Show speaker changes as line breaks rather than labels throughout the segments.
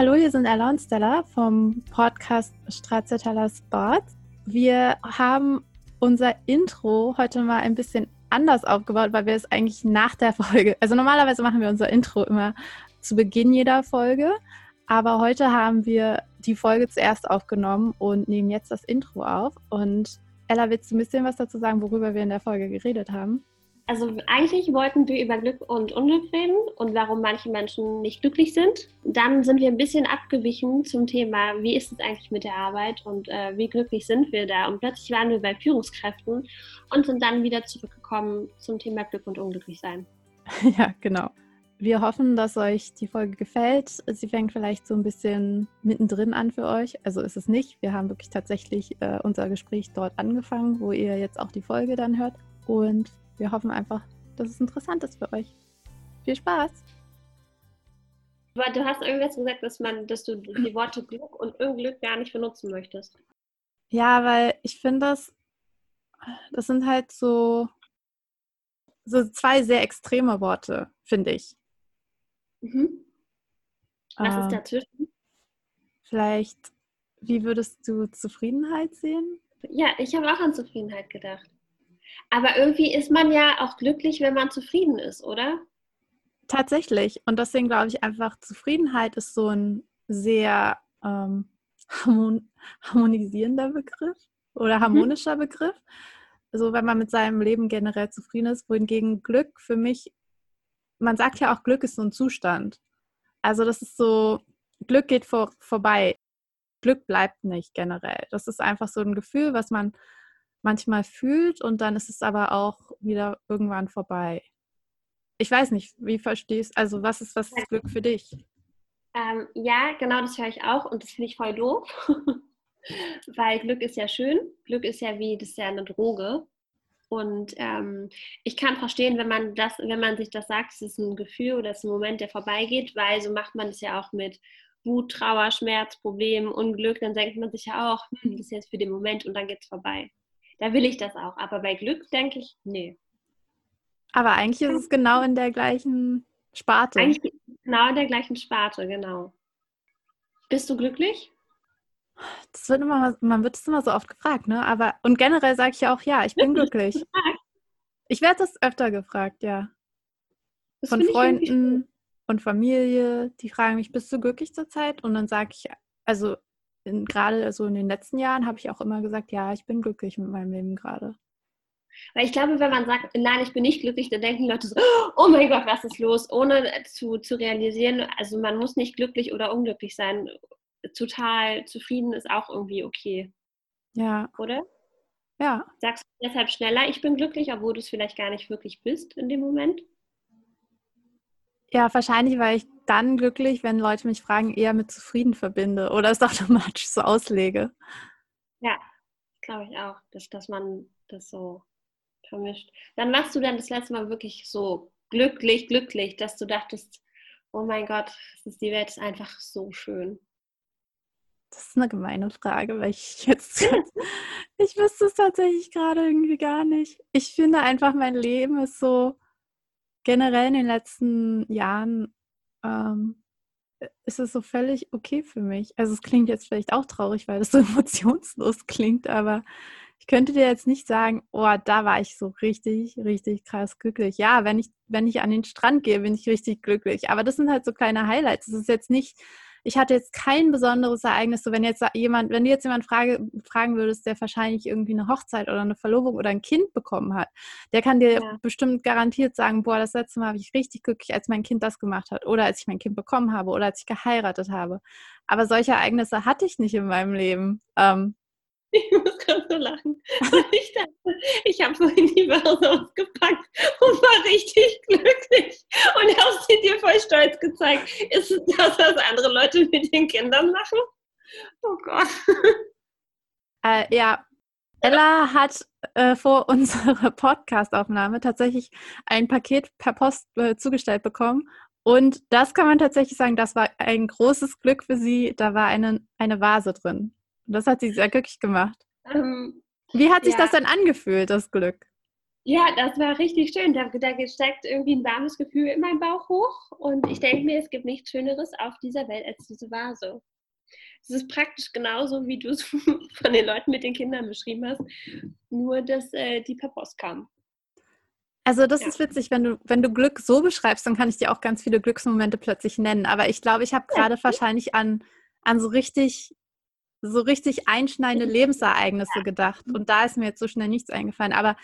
Hallo, hier sind Ella und Stella vom Podcast Stracciatella Sports. Wir haben unser Intro heute mal ein bisschen anders aufgebaut, weil wir es eigentlich nach der Folge, also normalerweise machen wir unser Intro immer zu Beginn jeder Folge, aber heute haben wir die Folge zuerst aufgenommen und nehmen jetzt das Intro auf. Und Ella, willst du ein bisschen was dazu sagen, worüber wir in der Folge geredet haben?
Also eigentlich wollten wir über Glück und Unglück reden und warum manche Menschen nicht glücklich sind. Dann sind wir ein bisschen abgewichen zum Thema, wie ist es eigentlich mit der Arbeit und äh, wie glücklich sind wir da. Und plötzlich waren wir bei Führungskräften und sind dann wieder zurückgekommen zum Thema Glück und Unglücklich sein.
Ja, genau. Wir hoffen, dass euch die Folge gefällt. Sie fängt vielleicht so ein bisschen mittendrin an für euch. Also ist es nicht. Wir haben wirklich tatsächlich äh, unser Gespräch dort angefangen, wo ihr jetzt auch die Folge dann hört. Und wir hoffen einfach, dass es interessant ist für euch. Viel Spaß!
Aber du hast irgendwas gesagt, dass man, dass du die Worte Glück und Unglück gar nicht benutzen möchtest.
Ja, weil ich finde das, das sind halt so, so zwei sehr extreme Worte, finde ich.
Mhm. Was ähm, ist dazwischen?
Vielleicht, wie würdest du Zufriedenheit sehen?
Ja, ich habe auch an Zufriedenheit gedacht. Aber irgendwie ist man ja auch glücklich, wenn man zufrieden ist, oder?
Tatsächlich. Und deswegen glaube ich einfach, Zufriedenheit ist so ein sehr ähm, harmonisierender Begriff oder mhm. harmonischer mhm. Begriff. So, wenn man mit seinem Leben generell zufrieden ist, wohingegen Glück für mich, man sagt ja auch, Glück ist so ein Zustand. Also das ist so, Glück geht vor, vorbei. Glück bleibt nicht generell. Das ist einfach so ein Gefühl, was man manchmal fühlt und dann ist es aber auch wieder irgendwann vorbei. Ich weiß nicht, wie verstehst also was ist was Glück für dich?
Ähm, ja, genau, das höre ich auch und das finde ich voll doof. Weil Glück ist ja schön. Glück ist ja wie, das ist ja eine Droge. Und ähm, ich kann verstehen, wenn man das, wenn man sich das sagt, es ist ein Gefühl oder es ist ein Moment, der vorbeigeht, weil so macht man es ja auch mit Wut, Trauer, Schmerz, Problem, Unglück, dann denkt man sich ja auch, hm, das ist jetzt für den Moment und dann geht es vorbei da will ich das auch. Aber bei Glück denke ich, nee.
Aber eigentlich ist es genau in der gleichen Sparte.
Eigentlich genau in der gleichen Sparte, genau. Bist du glücklich?
Das wird immer, man wird es immer so oft gefragt, ne? Aber und generell sage ich ja auch, ja, ich bin glücklich. Ich werde das öfter gefragt, ja. Das Von Freunden und Familie, die fragen mich, bist du glücklich zurzeit? Und dann sage ich, also gerade so in den letzten Jahren habe ich auch immer gesagt, ja, ich bin glücklich mit meinem Leben gerade.
Weil ich glaube, wenn man sagt, nein, ich bin nicht glücklich, dann denken Leute so, oh mein Gott, was ist los? Ohne zu, zu realisieren, also man muss nicht glücklich oder unglücklich sein. Total zufrieden ist auch irgendwie okay.
Ja.
Oder?
Ja.
Sagst du deshalb schneller, ich bin glücklich, obwohl du es vielleicht gar nicht wirklich bist in dem Moment?
Ja, wahrscheinlich, weil ich dann glücklich, wenn Leute mich fragen, eher mit zufrieden verbinde oder es automatisch so auslege.
Ja, glaube ich auch, dass, dass man das so vermischt. Dann warst du dann das letzte Mal wirklich so glücklich, glücklich, dass du dachtest, oh mein Gott, die Welt ist einfach so schön.
Das ist eine gemeine Frage, weil ich jetzt, ich wüsste es tatsächlich gerade irgendwie gar nicht. Ich finde einfach, mein Leben ist so, generell in den letzten Jahren ähm, ist es so völlig okay für mich. Also es klingt jetzt vielleicht auch traurig, weil das so emotionslos klingt, aber ich könnte dir jetzt nicht sagen, oh, da war ich so richtig, richtig krass glücklich. Ja, wenn ich, wenn ich an den Strand gehe, bin ich richtig glücklich. Aber das sind halt so kleine Highlights. Es ist jetzt nicht ich hatte jetzt kein besonderes Ereignis. So, wenn jetzt jemand, wenn du jetzt jemand frage, fragen würdest, der wahrscheinlich irgendwie eine Hochzeit oder eine Verlobung oder ein Kind bekommen hat, der kann dir ja. bestimmt garantiert sagen, boah, das letzte Mal habe ich richtig glücklich, als mein Kind das gemacht hat oder als ich mein Kind bekommen habe oder als ich geheiratet habe. Aber solche Ereignisse hatte ich nicht in meinem Leben. Ähm,
ich muss gerade so lachen. Ich dachte, ich habe vorhin die Börse ausgepackt und war richtig glücklich. Und habe sie dir voll stolz gezeigt. Ist es das, was andere Leute mit den Kindern machen? Oh Gott.
Äh, ja, Ella hat äh, vor unserer Podcastaufnahme tatsächlich ein Paket per Post äh, zugestellt bekommen. Und das kann man tatsächlich sagen, das war ein großes Glück für sie. Da war eine, eine Vase drin. Das hat sie sehr glücklich gemacht. Ähm, Wie hat sich ja. das denn angefühlt, das Glück?
Ja, das war richtig schön. Da, da steckt irgendwie ein warmes Gefühl in meinem Bauch hoch. Und ich denke mir, es gibt nichts Schöneres auf dieser Welt als diese Vase. Es ist praktisch genauso, wie du es von den Leuten mit den Kindern beschrieben hast, nur dass äh, die per Post kamen.
Also das ja. ist witzig, wenn du, wenn du Glück so beschreibst, dann kann ich dir auch ganz viele Glücksmomente plötzlich nennen. Aber ich glaube, ich habe gerade ja. wahrscheinlich an, an so richtig, so richtig einschneidende Lebensereignisse gedacht. Und da ist mir jetzt so schnell nichts eingefallen. Aber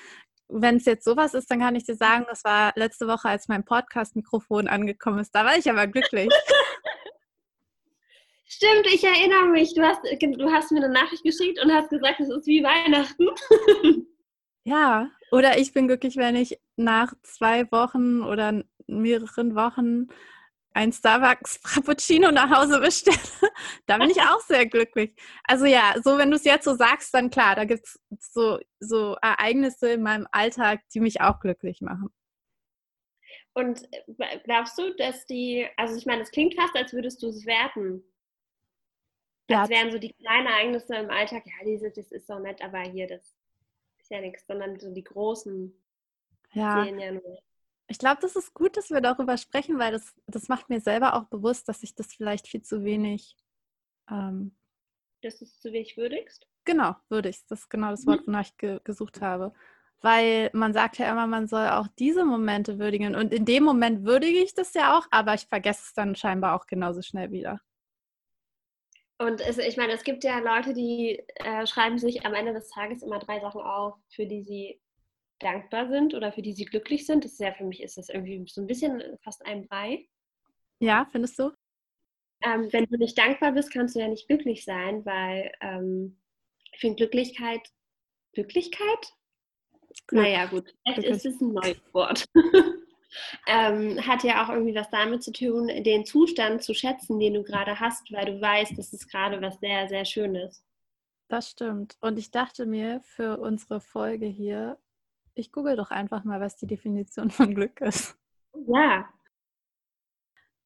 wenn es jetzt sowas ist, dann kann ich dir sagen, das war letzte Woche, als mein Podcast-Mikrofon angekommen ist. Da war ich aber glücklich.
Stimmt, ich erinnere mich. Du hast, du hast mir eine Nachricht geschickt und hast gesagt, es ist wie Weihnachten.
ja, oder ich bin glücklich, wenn ich nach zwei Wochen oder mehreren Wochen ein Starbucks Frappuccino nach Hause bestelle. da bin ich auch sehr glücklich. Also ja, so wenn du es jetzt so sagst, dann klar, da gibt es so, so Ereignisse in meinem Alltag, die mich auch glücklich machen.
Und äh, glaubst du, dass die, also ich meine, es klingt fast, als würdest du es werten. Das wären so die kleinen Ereignisse im Alltag, ja, dieses, das ist so nett, aber hier, das ist ja nichts, sondern so die großen
ja. sehen ja nur. Ich glaube, das ist gut, dass wir darüber sprechen, weil das, das macht mir selber auch bewusst, dass ich das vielleicht viel zu wenig. Ähm,
dass du es zu wenig würdigst?
Genau, würdigst. Das ist genau das Wort, mhm. wonach ich ge gesucht habe. Weil man sagt ja immer, man soll auch diese Momente würdigen. Und in dem Moment würdige ich das ja auch, aber ich vergesse es dann scheinbar auch genauso schnell wieder.
Und es, ich meine, es gibt ja Leute, die äh, schreiben sich am Ende des Tages immer drei Sachen auf, für die sie dankbar sind oder für die sie glücklich sind. Das ist ja für mich ist das irgendwie so ein bisschen fast ein Brei.
Ja, findest du?
Ähm, wenn du nicht dankbar bist, kannst du ja nicht glücklich sein, weil ähm, ich finde Glücklichkeit, Glücklichkeit? Glück. Naja, gut, vielleicht ist es ein neues Wort. ähm, hat ja auch irgendwie was damit zu tun, den Zustand zu schätzen, den du gerade hast, weil du weißt, das ist gerade was sehr, sehr Schönes.
Das stimmt. Und ich dachte mir für unsere Folge hier, ich google doch einfach mal, was die Definition von Glück ist.
Ja.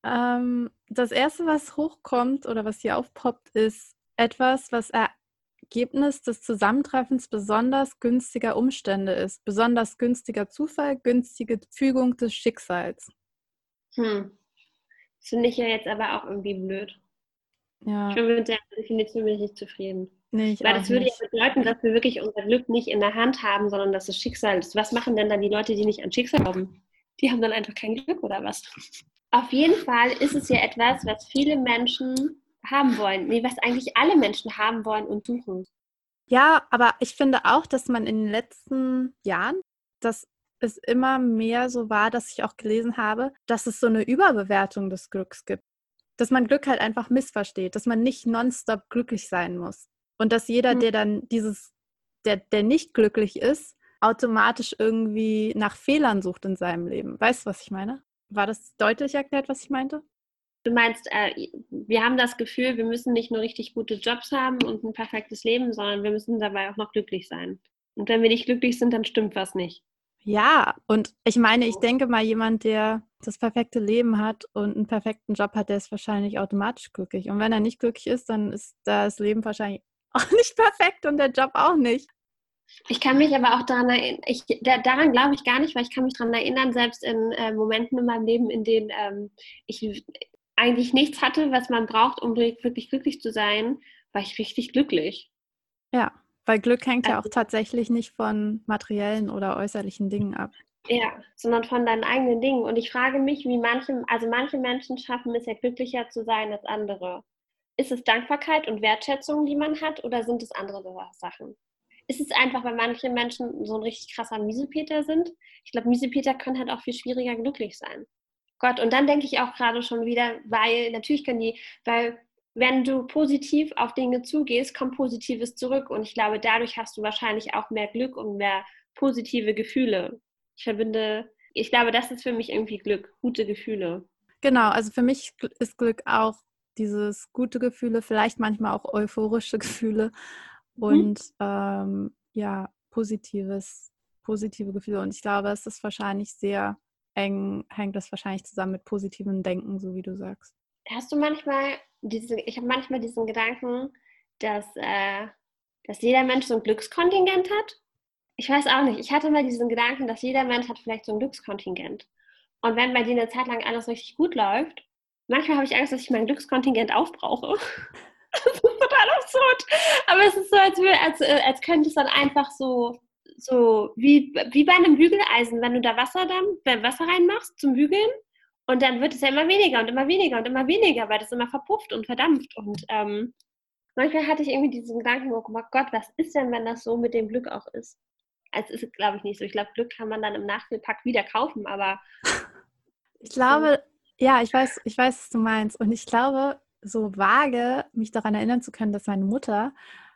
Ähm, das erste, was hochkommt oder was hier aufpoppt, ist etwas, was Ergebnis des Zusammentreffens besonders günstiger Umstände ist. Besonders günstiger Zufall, günstige Fügung des Schicksals.
Hm. Das finde ich ja jetzt aber auch irgendwie blöd. Ja. Ich bin mit der Definition nicht zufrieden. Nee, Weil das würde nicht. ja bedeuten, dass wir wirklich unser Glück nicht in der Hand haben, sondern dass es Schicksal ist. Was machen denn dann die Leute, die nicht an Schicksal glauben? Die haben dann einfach kein Glück oder was? Auf jeden Fall ist es ja etwas, was viele Menschen haben wollen. Nee, was eigentlich alle Menschen haben wollen und suchen.
Ja, aber ich finde auch, dass man in den letzten Jahren, dass es immer mehr so war, dass ich auch gelesen habe, dass es so eine Überbewertung des Glücks gibt. Dass man Glück halt einfach missversteht, dass man nicht nonstop glücklich sein muss. Und dass jeder, mhm. der dann dieses, der, der nicht glücklich ist, automatisch irgendwie nach Fehlern sucht in seinem Leben. Weißt du, was ich meine? War das deutlich erklärt, was ich meinte?
Du meinst, äh, wir haben das Gefühl, wir müssen nicht nur richtig gute Jobs haben und ein perfektes Leben, sondern wir müssen dabei auch noch glücklich sein. Und wenn wir nicht glücklich sind, dann stimmt was nicht.
Ja, und ich meine, ich denke mal, jemand, der das perfekte Leben hat und einen perfekten Job hat, der ist wahrscheinlich automatisch glücklich. Und wenn er nicht glücklich ist, dann ist das Leben wahrscheinlich auch nicht perfekt und der Job auch nicht.
Ich kann mich aber auch daran erinnern, ich, daran glaube ich gar nicht, weil ich kann mich daran erinnern, selbst in äh, Momenten in meinem Leben, in denen ähm, ich eigentlich nichts hatte, was man braucht, um wirklich glücklich zu sein, war ich richtig glücklich.
Ja, weil Glück hängt also, ja auch also tatsächlich nicht von materiellen oder äußerlichen Dingen ab.
Ja, sondern von deinen eigenen Dingen. Und ich frage mich, wie manche, also manche Menschen schaffen es ja glücklicher zu sein als andere. Ist es Dankbarkeit und Wertschätzung, die man hat, oder sind es andere Sachen? Ist es einfach, weil manche Menschen so ein richtig krasser Miesepeter sind? Ich glaube, Miesepeter können halt auch viel schwieriger glücklich sein. Gott, und dann denke ich auch gerade schon wieder, weil natürlich können die, weil wenn du positiv auf Dinge zugehst, kommt Positives zurück. Und ich glaube, dadurch hast du wahrscheinlich auch mehr Glück und mehr positive Gefühle. Ich verbinde, ich glaube, das ist für mich irgendwie Glück, gute Gefühle.
Genau, also für mich ist Glück auch dieses gute Gefühle, vielleicht manchmal auch euphorische Gefühle mhm. und mhm. ähm, ja, positives, positive Gefühle. Und ich glaube, es ist wahrscheinlich sehr eng hängt das wahrscheinlich zusammen mit positivem Denken, so wie du sagst.
Hast du manchmal diese, ich habe manchmal diesen Gedanken, dass, äh, dass jeder Mensch so ein Glückskontingent hat. ich weiß auch nicht. Ich hatte mal diesen Gedanken, dass jeder Mensch hat vielleicht so ein Glückskontingent. Und wenn bei dir eine Zeit lang alles richtig gut läuft, manchmal habe ich Angst, dass ich mein Glückskontingent aufbrauche. das ist total absurd. Aber es ist so, als, als, äh, als könnte es dann einfach so, so wie, wie bei einem Bügeleisen, wenn du da Wasser, dann, Wasser reinmachst zum Bügeln und dann wird es ja immer weniger und immer weniger und immer weniger, weil das immer verpufft und verdampft. Und ähm, manchmal hatte ich irgendwie diesen Gedanken, oh Gott, was ist denn, wenn das so mit dem Glück auch ist? Also ist es, glaube ich, nicht so. Ich glaube, Glück kann man dann im Nachfüllpack wieder kaufen, aber.
Ich glaube, ja, ich weiß, ich weiß, was du meinst. Und ich glaube, so vage mich daran erinnern zu können, dass meine Mutter,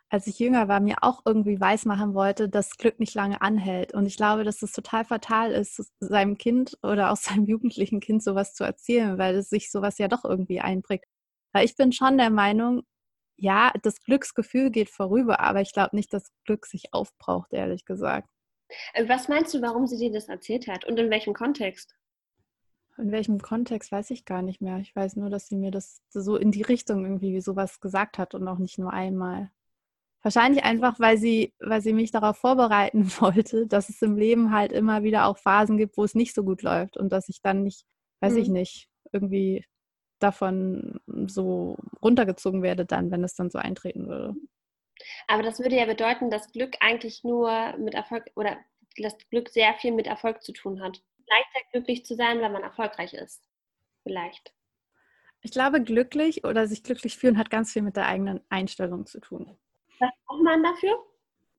als ich jünger war, mir auch irgendwie weismachen wollte, dass Glück nicht lange anhält. Und ich glaube, dass es total fatal ist, seinem Kind oder auch seinem jugendlichen Kind sowas zu erzählen, weil es sich sowas ja doch irgendwie einprägt. Weil ich bin schon der Meinung, ja, das Glücksgefühl geht vorüber, aber ich glaube nicht, dass Glück sich aufbraucht, ehrlich gesagt.
Äh, was meinst du, warum sie dir das erzählt hat und in welchem Kontext?
In welchem Kontext weiß ich gar nicht mehr. Ich weiß nur, dass sie mir das so in die Richtung irgendwie sowas gesagt hat und auch nicht nur einmal. Wahrscheinlich einfach, weil sie, weil sie mich darauf vorbereiten wollte, dass es im Leben halt immer wieder auch Phasen gibt, wo es nicht so gut läuft und dass ich dann nicht, weiß mhm. ich nicht, irgendwie davon so runtergezogen werde dann, wenn es dann so eintreten würde.
Aber das würde ja bedeuten, dass Glück eigentlich nur mit Erfolg oder dass Glück sehr viel mit Erfolg zu tun hat. Leichter glücklich zu sein, wenn man erfolgreich ist. Vielleicht.
Ich glaube, glücklich oder sich glücklich fühlen hat ganz viel mit der eigenen Einstellung zu tun.
Was braucht man dafür?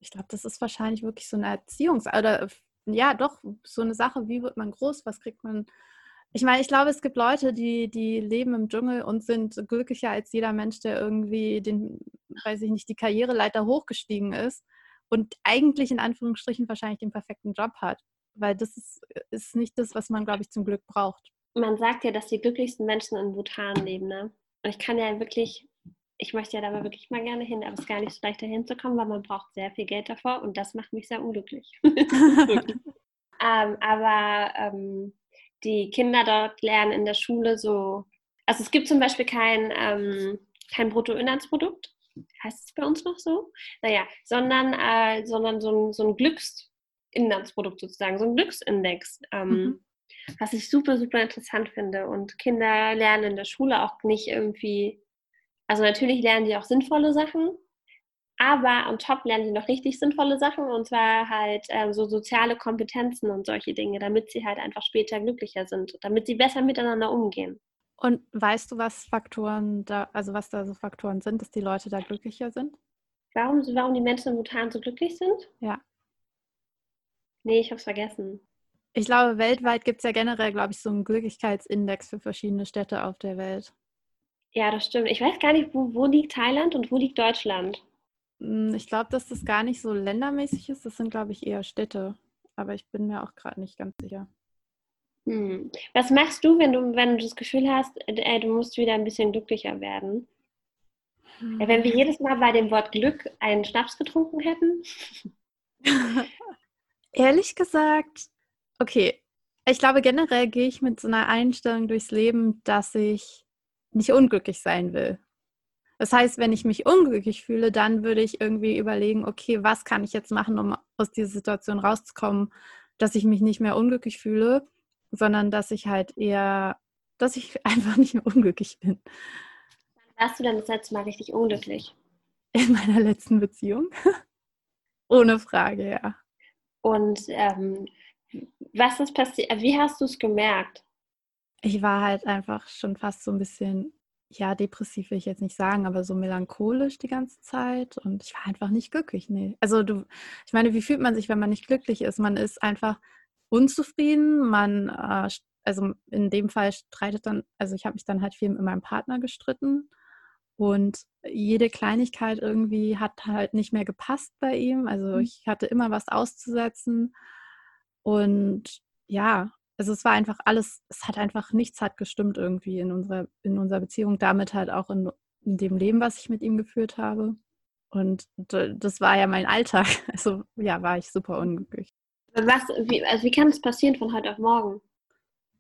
Ich glaube, das ist wahrscheinlich wirklich so eine Erziehungs- oder ja, doch so eine Sache, wie wird man groß, was kriegt man ich meine, ich glaube, es gibt Leute, die, die leben im Dschungel und sind glücklicher als jeder Mensch, der irgendwie den, weiß ich nicht, die Karriereleiter hochgestiegen ist und eigentlich in Anführungsstrichen wahrscheinlich den perfekten Job hat. Weil das ist, ist nicht das, was man, glaube ich, zum Glück braucht.
Man sagt ja, dass die glücklichsten Menschen in Bhutan leben, ne? Und ich kann ja wirklich, ich möchte ja da mal wirklich mal gerne hin, aber es ist gar nicht so leicht dahin zu kommen, weil man braucht sehr viel Geld davor und das macht mich sehr unglücklich. ähm, aber ähm, die Kinder dort lernen in der Schule so, also es gibt zum Beispiel kein, ähm, kein Bruttoinlandsprodukt, heißt es bei uns noch so? Naja, sondern, äh, sondern so ein, so ein Glücksinlandsprodukt sozusagen, so ein Glücksindex. Ähm, mhm. Was ich super, super interessant finde. Und Kinder lernen in der Schule auch nicht irgendwie, also natürlich lernen die auch sinnvolle Sachen, aber on top lernen die noch richtig sinnvolle Sachen und zwar halt ähm, so soziale Kompetenzen und solche Dinge, damit sie halt einfach später glücklicher sind, damit sie besser miteinander umgehen.
Und weißt du, was Faktoren da, also was da so Faktoren sind, dass die Leute da glücklicher sind?
Warum, warum die Menschen in Bhutan so glücklich sind?
Ja.
Nee, ich hab's vergessen.
Ich glaube, weltweit gibt es ja generell, glaube ich, so einen Glücklichkeitsindex für verschiedene Städte auf der Welt.
Ja, das stimmt. Ich weiß gar nicht, wo, wo liegt Thailand und wo liegt Deutschland?
Hm, ich glaube, dass das gar nicht so ländermäßig ist. Das sind, glaube ich, eher Städte. Aber ich bin mir auch gerade nicht ganz sicher.
Hm. Was machst du, wenn du, wenn du das Gefühl hast, ey, äh, du musst wieder ein bisschen glücklicher werden? Hm. Wenn wir jedes Mal bei dem Wort Glück einen Schnaps getrunken hätten?
Ehrlich gesagt, okay. Ich glaube, generell gehe ich mit so einer Einstellung durchs Leben, dass ich nicht unglücklich sein will. Das heißt, wenn ich mich unglücklich fühle, dann würde ich irgendwie überlegen, okay, was kann ich jetzt machen, um aus dieser Situation rauszukommen, dass ich mich nicht mehr unglücklich fühle, sondern dass ich halt eher, dass ich einfach nicht mehr unglücklich bin.
Wann warst du denn das letzte Mal richtig unglücklich?
In meiner letzten Beziehung. Ohne Frage, ja.
Und ähm, was ist passiert? Wie hast du es gemerkt?
Ich war halt einfach schon fast so ein bisschen ja, depressiv will ich jetzt nicht sagen, aber so melancholisch die ganze Zeit und ich war einfach nicht glücklich. Nee. Also du, ich meine, wie fühlt man sich, wenn man nicht glücklich ist? Man ist einfach unzufrieden, man, äh, also in dem Fall streitet dann, also ich habe mich dann halt viel mit meinem Partner gestritten und jede Kleinigkeit irgendwie hat halt nicht mehr gepasst bei ihm. Also mhm. ich hatte immer was auszusetzen und ja, also es war einfach alles, es hat einfach nichts hat gestimmt irgendwie in unserer, in unserer Beziehung, damit halt auch in, in dem Leben, was ich mit ihm geführt habe. Und das war ja mein Alltag. Also ja, war ich super unglücklich.
Was, wie, also wie kann es passieren von heute auf morgen?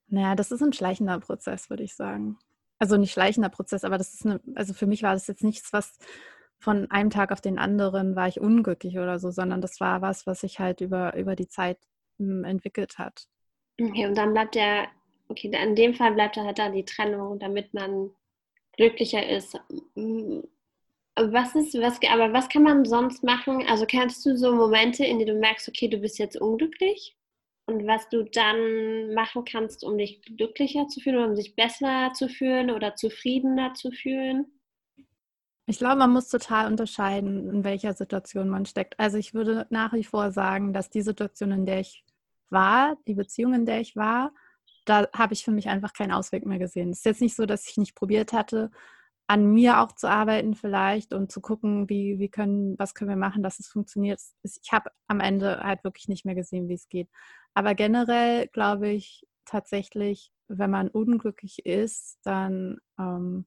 Naja, das ist ein schleichender Prozess, würde ich sagen. Also nicht schleichender Prozess, aber das ist eine, also für mich war das jetzt nichts, was von einem Tag auf den anderen war ich unglücklich oder so, sondern das war was, was sich halt über, über die Zeit hm, entwickelt hat.
Okay, und dann bleibt der, okay, in dem Fall bleibt halt da die Trennung, damit man glücklicher ist. Hm, was ist, was, aber was kann man sonst machen? Also kennst du so Momente, in denen du merkst, okay, du bist jetzt unglücklich? Und was du dann machen kannst, um dich glücklicher zu fühlen, um dich besser zu fühlen oder zufriedener zu fühlen?
Ich glaube, man muss total unterscheiden, in welcher Situation man steckt. Also ich würde nach wie vor sagen, dass die Situation, in der ich war, die Beziehung, in der ich war, da habe ich für mich einfach keinen Ausweg mehr gesehen. Es ist jetzt nicht so, dass ich nicht probiert hatte, an mir auch zu arbeiten vielleicht und zu gucken, wie, wie können, was können wir machen, dass es funktioniert. Ich habe am Ende halt wirklich nicht mehr gesehen, wie es geht. Aber generell glaube ich tatsächlich, wenn man unglücklich ist, dann ähm,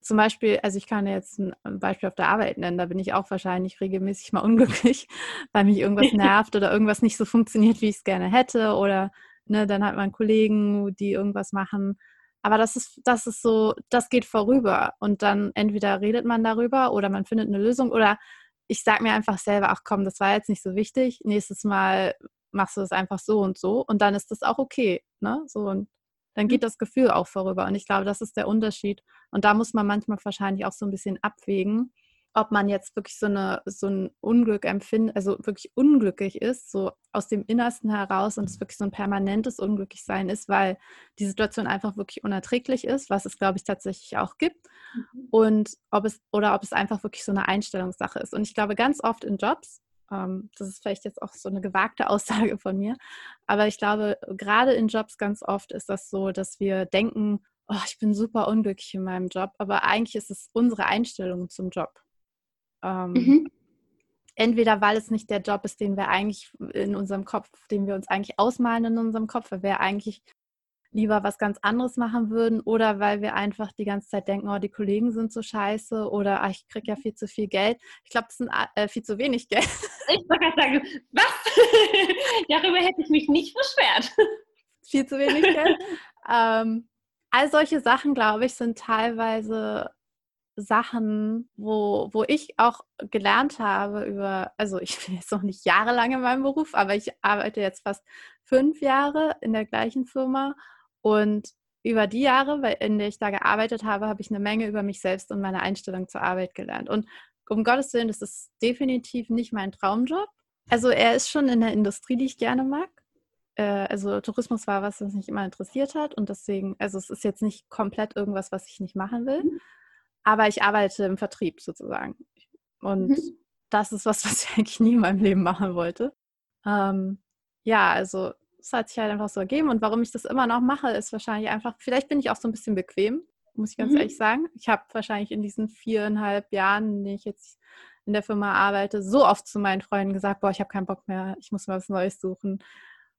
zum Beispiel, also ich kann jetzt ein Beispiel auf der Arbeit nennen, da bin ich auch wahrscheinlich regelmäßig mal unglücklich, weil mich irgendwas nervt oder irgendwas nicht so funktioniert, wie ich es gerne hätte. Oder ne, dann hat man Kollegen, die irgendwas machen. Aber das ist, das ist so, das geht vorüber. Und dann entweder redet man darüber oder man findet eine Lösung oder ich sage mir einfach selber, ach komm, das war jetzt nicht so wichtig. Nächstes Mal machst du es einfach so und so und dann ist das auch okay. Ne? So und dann geht mhm. das Gefühl auch vorüber. Und ich glaube, das ist der Unterschied. Und da muss man manchmal wahrscheinlich auch so ein bisschen abwägen, ob man jetzt wirklich so, eine, so ein Unglück empfindet, also wirklich unglücklich ist, so aus dem Innersten heraus und es wirklich so ein permanentes Unglücklichsein ist, weil die Situation einfach wirklich unerträglich ist, was es, glaube ich, tatsächlich auch gibt. Mhm. Und ob es, oder ob es einfach wirklich so eine Einstellungssache ist. Und ich glaube, ganz oft in Jobs, das ist vielleicht jetzt auch so eine gewagte Aussage von mir, aber ich glaube, gerade in Jobs ganz oft ist das so, dass wir denken, oh, ich bin super unglücklich in meinem Job, aber eigentlich ist es unsere Einstellung zum Job. Ähm, mhm. Entweder weil es nicht der Job ist, den wir eigentlich in unserem Kopf, den wir uns eigentlich ausmalen in unserem Kopf, weil wir eigentlich lieber was ganz anderes machen würden oder weil wir einfach die ganze Zeit denken, oh, die Kollegen sind so scheiße oder ach, ich kriege ja viel zu viel Geld. Ich glaube, es sind äh, viel zu wenig Geld.
Ich wollte gerade sagen, was? Darüber hätte ich mich nicht beschwert.
viel zu wenig Geld. ähm, all solche Sachen, glaube ich, sind teilweise Sachen, wo, wo ich auch gelernt habe über, also ich bin jetzt noch nicht jahrelang in meinem Beruf, aber ich arbeite jetzt fast fünf Jahre in der gleichen Firma und über die Jahre, in denen ich da gearbeitet habe, habe ich eine Menge über mich selbst und meine Einstellung zur Arbeit gelernt. Und um Gottes Willen, das ist definitiv nicht mein Traumjob. Also er ist schon in der Industrie, die ich gerne mag. Äh, also Tourismus war was, was mich immer interessiert hat und deswegen, also es ist jetzt nicht komplett irgendwas, was ich nicht machen will. Mhm aber ich arbeite im Vertrieb sozusagen. Und mhm. das ist was, was ich eigentlich nie in meinem Leben machen wollte. Ähm, ja, also es hat sich halt einfach so ergeben. Und warum ich das immer noch mache, ist wahrscheinlich einfach, vielleicht bin ich auch so ein bisschen bequem, muss ich ganz mhm. ehrlich sagen. Ich habe wahrscheinlich in diesen viereinhalb Jahren, in denen ich jetzt in der Firma arbeite, so oft zu meinen Freunden gesagt, boah, ich habe keinen Bock mehr, ich muss mal was Neues suchen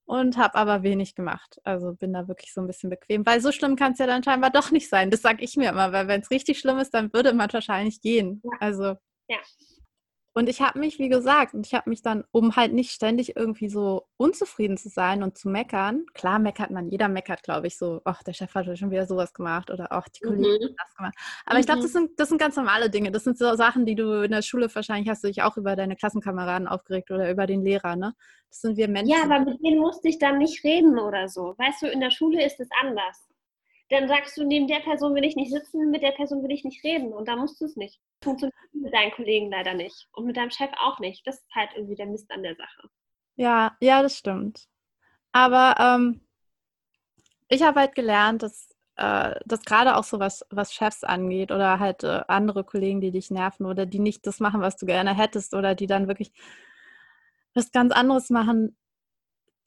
und habe aber wenig gemacht. Also bin da wirklich so ein bisschen bequem, weil so schlimm kann es ja dann scheinbar doch nicht sein. Das sage ich mir immer, weil wenn es richtig schlimm ist, dann würde man wahrscheinlich gehen. Ja. Also ja. Und ich habe mich, wie gesagt, und ich habe mich dann, um halt nicht ständig irgendwie so unzufrieden zu sein und zu meckern, klar meckert man, jeder meckert, glaube ich, so, ach, der Chef hat schon wieder sowas gemacht oder ach, die Kollegen mhm. haben das gemacht. Aber mhm. ich glaube, das sind, das sind ganz normale Dinge. Das sind so Sachen, die du in der Schule wahrscheinlich hast du dich auch über deine Klassenkameraden aufgeregt oder über den Lehrer, ne? Das sind wir Menschen.
Ja, aber mit denen musste ich dann nicht reden oder so. Weißt du, in der Schule ist es anders dann sagst du, neben der Person will ich nicht sitzen, mit der Person will ich nicht reden und da musst du es nicht. Funktioniert mit deinen Kollegen leider nicht und mit deinem Chef auch nicht. Das ist halt irgendwie der Mist an der Sache.
Ja, ja, das stimmt. Aber ähm, ich habe halt gelernt, dass, äh, dass gerade auch so was, was Chefs angeht oder halt äh, andere Kollegen, die dich nerven oder die nicht das machen, was du gerne hättest oder die dann wirklich was ganz anderes machen,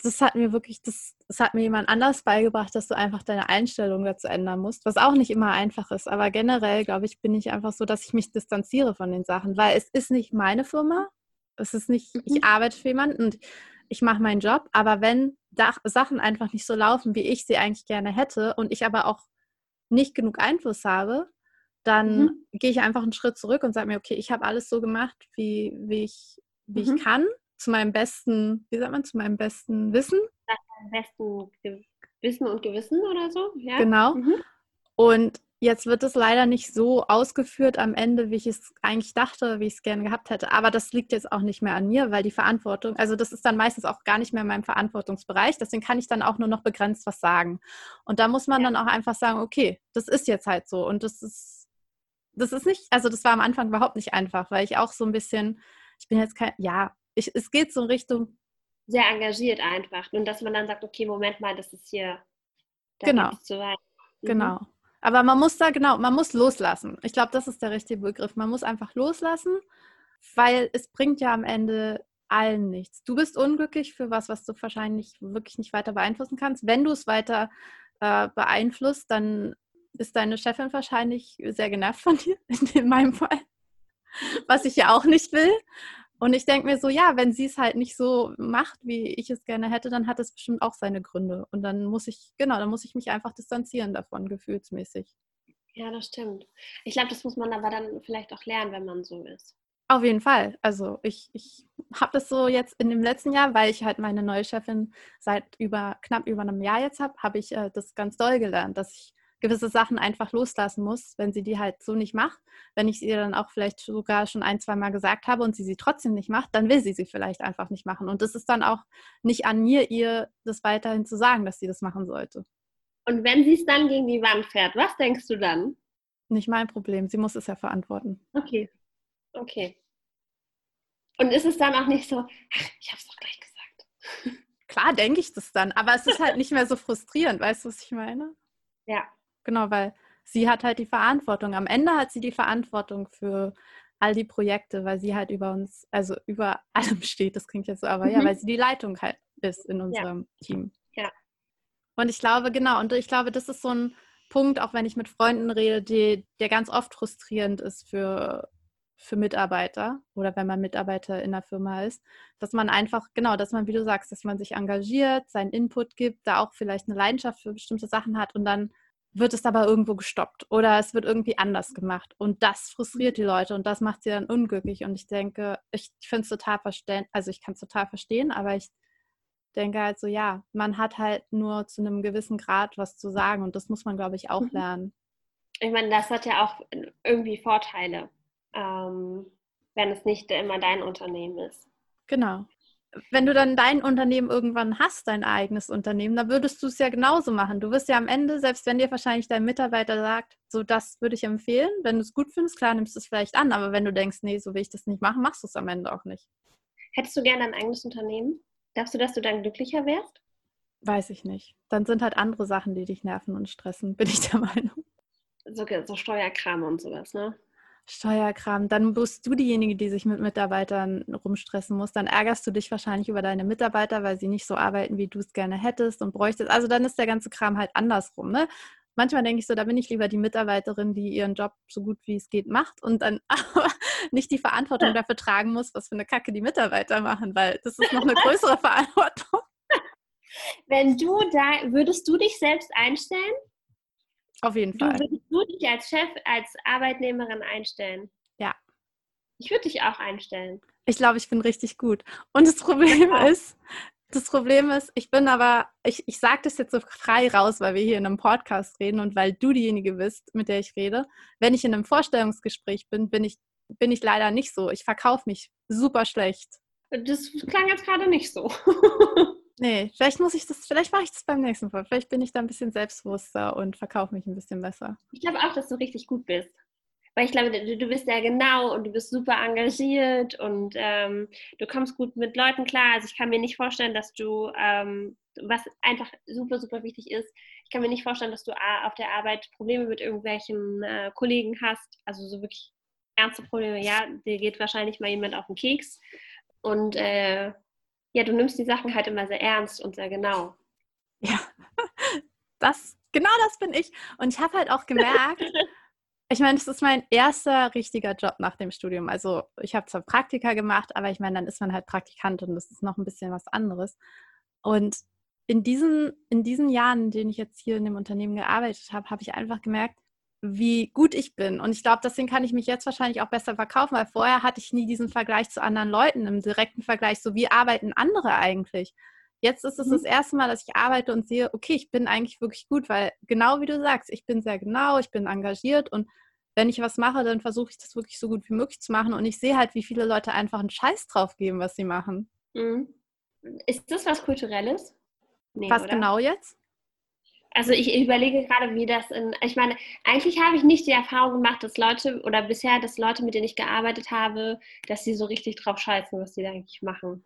das hat mir wirklich, das, das hat mir jemand anders beigebracht, dass du einfach deine Einstellung dazu ändern musst, was auch nicht immer einfach ist. Aber generell, glaube ich, bin ich einfach so, dass ich mich distanziere von den Sachen, weil es ist nicht meine Firma. Es ist nicht, ich mhm. arbeite für jemanden und ich mache meinen Job. Aber wenn Sachen einfach nicht so laufen, wie ich sie eigentlich gerne hätte und ich aber auch nicht genug Einfluss habe, dann mhm. gehe ich einfach einen Schritt zurück und sage mir, okay, ich habe alles so gemacht, wie, wie, ich, wie mhm. ich kann zu meinem besten, wie sagt man, zu meinem besten Wissen.
Nach besten Wissen und Gewissen oder so, ja.
Genau. Mhm. Und Jetzt wird es leider nicht so ausgeführt am Ende, wie ich es eigentlich dachte, wie ich es gerne gehabt hätte. Aber das liegt jetzt auch nicht mehr an mir, weil die Verantwortung, also das ist dann meistens auch gar nicht mehr in meinem Verantwortungsbereich. Deswegen kann ich dann auch nur noch begrenzt was sagen. Und da muss man ja. dann auch einfach sagen, okay, das ist jetzt halt so. Und das ist, das ist nicht, also das war am Anfang überhaupt nicht einfach, weil ich auch so ein bisschen, ich bin jetzt kein, ja, ich, es geht so in Richtung.
Sehr engagiert einfach. Und dass man dann sagt, okay, Moment mal, das ist hier,
genau. zu weit. Mhm. Genau. Aber man muss da genau, man muss loslassen. Ich glaube, das ist der richtige Begriff. Man muss einfach loslassen, weil es bringt ja am Ende allen nichts. Du bist unglücklich für was, was du wahrscheinlich wirklich nicht weiter beeinflussen kannst. Wenn du es weiter äh, beeinflusst, dann ist deine Chefin wahrscheinlich sehr genervt von dir, in meinem Fall, was ich ja auch nicht will. Und ich denke mir so, ja, wenn sie es halt nicht so macht, wie ich es gerne hätte, dann hat es bestimmt auch seine Gründe. Und dann muss ich, genau, dann muss ich mich einfach distanzieren davon, gefühlsmäßig.
Ja, das stimmt. Ich glaube, das muss man aber dann vielleicht auch lernen, wenn man so ist.
Auf jeden Fall. Also ich, ich habe das so jetzt in dem letzten Jahr, weil ich halt meine neue Chefin seit über knapp über einem Jahr jetzt habe, habe ich äh, das ganz doll gelernt, dass ich gewisse Sachen einfach loslassen muss, wenn sie die halt so nicht macht. Wenn ich ihr dann auch vielleicht sogar schon ein, zwei Mal gesagt habe und sie sie trotzdem nicht macht, dann will sie sie vielleicht einfach nicht machen. Und das ist dann auch nicht an mir, ihr das weiterhin zu sagen, dass sie das machen sollte.
Und wenn sie es dann gegen die Wand fährt, was denkst du dann?
Nicht mein Problem. Sie muss es ja verantworten.
Okay. Okay. Und ist es dann auch nicht so, ach, ich habe es doch gleich gesagt.
Klar denke ich das dann, aber es ist halt nicht mehr so frustrierend, weißt du, was ich meine?
Ja,
Genau, weil sie hat halt die Verantwortung. Am Ende hat sie die Verantwortung für all die Projekte, weil sie halt über uns, also über allem steht, das klingt jetzt so, aber mhm. ja, weil sie die Leitung halt ist in unserem
ja.
Team.
Ja.
Und ich glaube, genau, und ich glaube, das ist so ein Punkt, auch wenn ich mit Freunden rede, die, der ganz oft frustrierend ist für, für Mitarbeiter oder wenn man Mitarbeiter in der Firma ist, dass man einfach, genau, dass man, wie du sagst, dass man sich engagiert, seinen Input gibt, da auch vielleicht eine Leidenschaft für bestimmte Sachen hat und dann wird es aber irgendwo gestoppt oder es wird irgendwie anders gemacht. Und das frustriert die Leute und das macht sie dann unglücklich. Und ich denke, ich finde es total verstehen, also ich kann es total verstehen, aber ich denke halt so, ja, man hat halt nur zu einem gewissen Grad was zu sagen und das muss man, glaube ich, auch mhm. lernen.
Ich meine, das hat ja auch irgendwie Vorteile, ähm, wenn es nicht immer dein Unternehmen ist.
Genau wenn du dann dein Unternehmen irgendwann hast, dein eigenes Unternehmen, dann würdest du es ja genauso machen. Du wirst ja am Ende, selbst wenn dir wahrscheinlich dein Mitarbeiter sagt, so das würde ich empfehlen, wenn du es gut findest, klar nimmst du es vielleicht an, aber wenn du denkst, nee, so will ich das nicht machen, machst du es am Ende auch nicht.
Hättest du gerne ein eigenes Unternehmen? Darfst du, dass du dann glücklicher wärst?
Weiß ich nicht. Dann sind halt andere Sachen, die dich nerven und stressen, bin ich der Meinung.
So, so Steuerkram und sowas, ne?
Steuerkram, dann bist du diejenige, die sich mit Mitarbeitern rumstressen muss. Dann ärgerst du dich wahrscheinlich über deine Mitarbeiter, weil sie nicht so arbeiten, wie du es gerne hättest und bräuchtest. Also dann ist der ganze Kram halt andersrum. Ne? Manchmal denke ich so, da bin ich lieber die Mitarbeiterin, die ihren Job so gut wie es geht macht und dann aber nicht die Verantwortung dafür tragen muss, was für eine Kacke die Mitarbeiter machen, weil das ist noch eine größere Verantwortung.
Wenn du da, würdest du dich selbst einstellen?
Auf jeden Fall.
Du würdest du dich als Chef, als Arbeitnehmerin einstellen?
Ja.
Ich würde dich auch einstellen.
Ich glaube, ich bin richtig gut. Und das Problem ja. ist, das Problem ist, ich bin aber, ich, ich sage das jetzt so frei raus, weil wir hier in einem Podcast reden und weil du diejenige bist, mit der ich rede. Wenn ich in einem Vorstellungsgespräch bin, bin ich, bin ich leider nicht so. Ich verkaufe mich super schlecht.
Das klang jetzt gerade nicht so.
Nee, vielleicht muss ich das, vielleicht mache ich das beim nächsten Mal. Vielleicht bin ich da ein bisschen selbstbewusster und verkaufe mich ein bisschen besser.
Ich glaube auch, dass du richtig gut bist. Weil ich glaube, du, du bist ja genau und du bist super engagiert und ähm, du kommst gut mit Leuten klar. Also ich kann mir nicht vorstellen, dass du, ähm, was einfach super, super wichtig ist, ich kann mir nicht vorstellen, dass du auf der Arbeit Probleme mit irgendwelchen äh, Kollegen hast. Also so wirklich ernste Probleme. Ja, dir geht wahrscheinlich mal jemand auf den Keks. Und äh, ja, du nimmst die Sachen halt immer sehr ernst und sehr genau.
Ja, das, genau das bin ich. Und ich habe halt auch gemerkt, ich meine, das ist mein erster richtiger Job nach dem Studium. Also ich habe zwar Praktika gemacht, aber ich meine, dann ist man halt Praktikant und das ist noch ein bisschen was anderes. Und in diesen, in diesen Jahren, in denen ich jetzt hier in dem Unternehmen gearbeitet habe, habe ich einfach gemerkt, wie gut ich bin. Und ich glaube, deswegen kann ich mich jetzt wahrscheinlich auch besser verkaufen, weil vorher hatte ich nie diesen Vergleich zu anderen Leuten im direkten Vergleich, so wie arbeiten andere eigentlich. Jetzt ist es mhm. das erste Mal, dass ich arbeite und sehe, okay, ich bin eigentlich wirklich gut, weil genau wie du sagst, ich bin sehr genau, ich bin engagiert und wenn ich was mache, dann versuche ich das wirklich so gut wie möglich zu machen. Und ich sehe halt, wie viele Leute einfach einen Scheiß drauf geben, was sie machen.
Mhm. Ist das was Kulturelles?
Nee, was oder? genau jetzt?
Also ich überlege gerade, wie das in. Ich meine, eigentlich habe ich nicht die Erfahrung gemacht, dass Leute oder bisher, dass Leute, mit denen ich gearbeitet habe, dass sie so richtig drauf scheißen, was sie da eigentlich machen.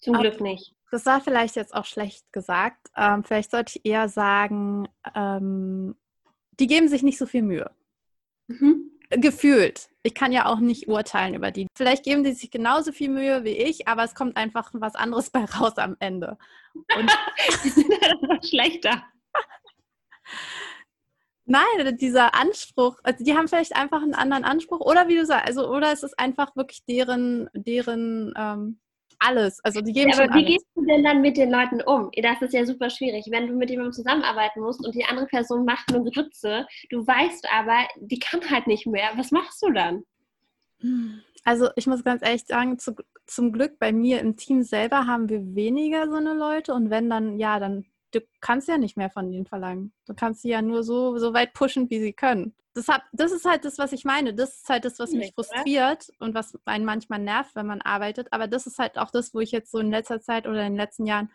Zum Glück nicht.
Das war vielleicht jetzt auch schlecht gesagt. Ähm, vielleicht sollte ich eher sagen, ähm, die geben sich nicht so viel Mühe. Mhm. Gefühlt. Ich kann ja auch nicht urteilen über die. Vielleicht geben die sich genauso viel Mühe wie ich, aber es kommt einfach was anderes bei raus am Ende.
Und die sind einfach schlechter.
Nein, dieser Anspruch, also die haben vielleicht einfach einen anderen Anspruch oder wie du sagst, also oder es ist einfach wirklich deren, deren ähm, alles. Also die geben ja,
aber wie alles. gehst du denn dann mit den Leuten um? Das ist ja super schwierig. Wenn du mit jemandem zusammenarbeiten musst und die andere Person macht eine Grütze, du weißt aber, die kann halt nicht mehr. Was machst du dann?
Also ich muss ganz ehrlich sagen, zu, zum Glück bei mir im Team selber haben wir weniger so eine Leute und wenn dann, ja, dann du kannst ja nicht mehr von ihnen verlangen. Du kannst sie ja nur so, so weit pushen, wie sie können. Das, hab, das ist halt das, was ich meine. Das ist halt das, was mich frustriert und was einen manchmal nervt, wenn man arbeitet. Aber das ist halt auch das, wo ich jetzt so in letzter Zeit oder in den letzten Jahren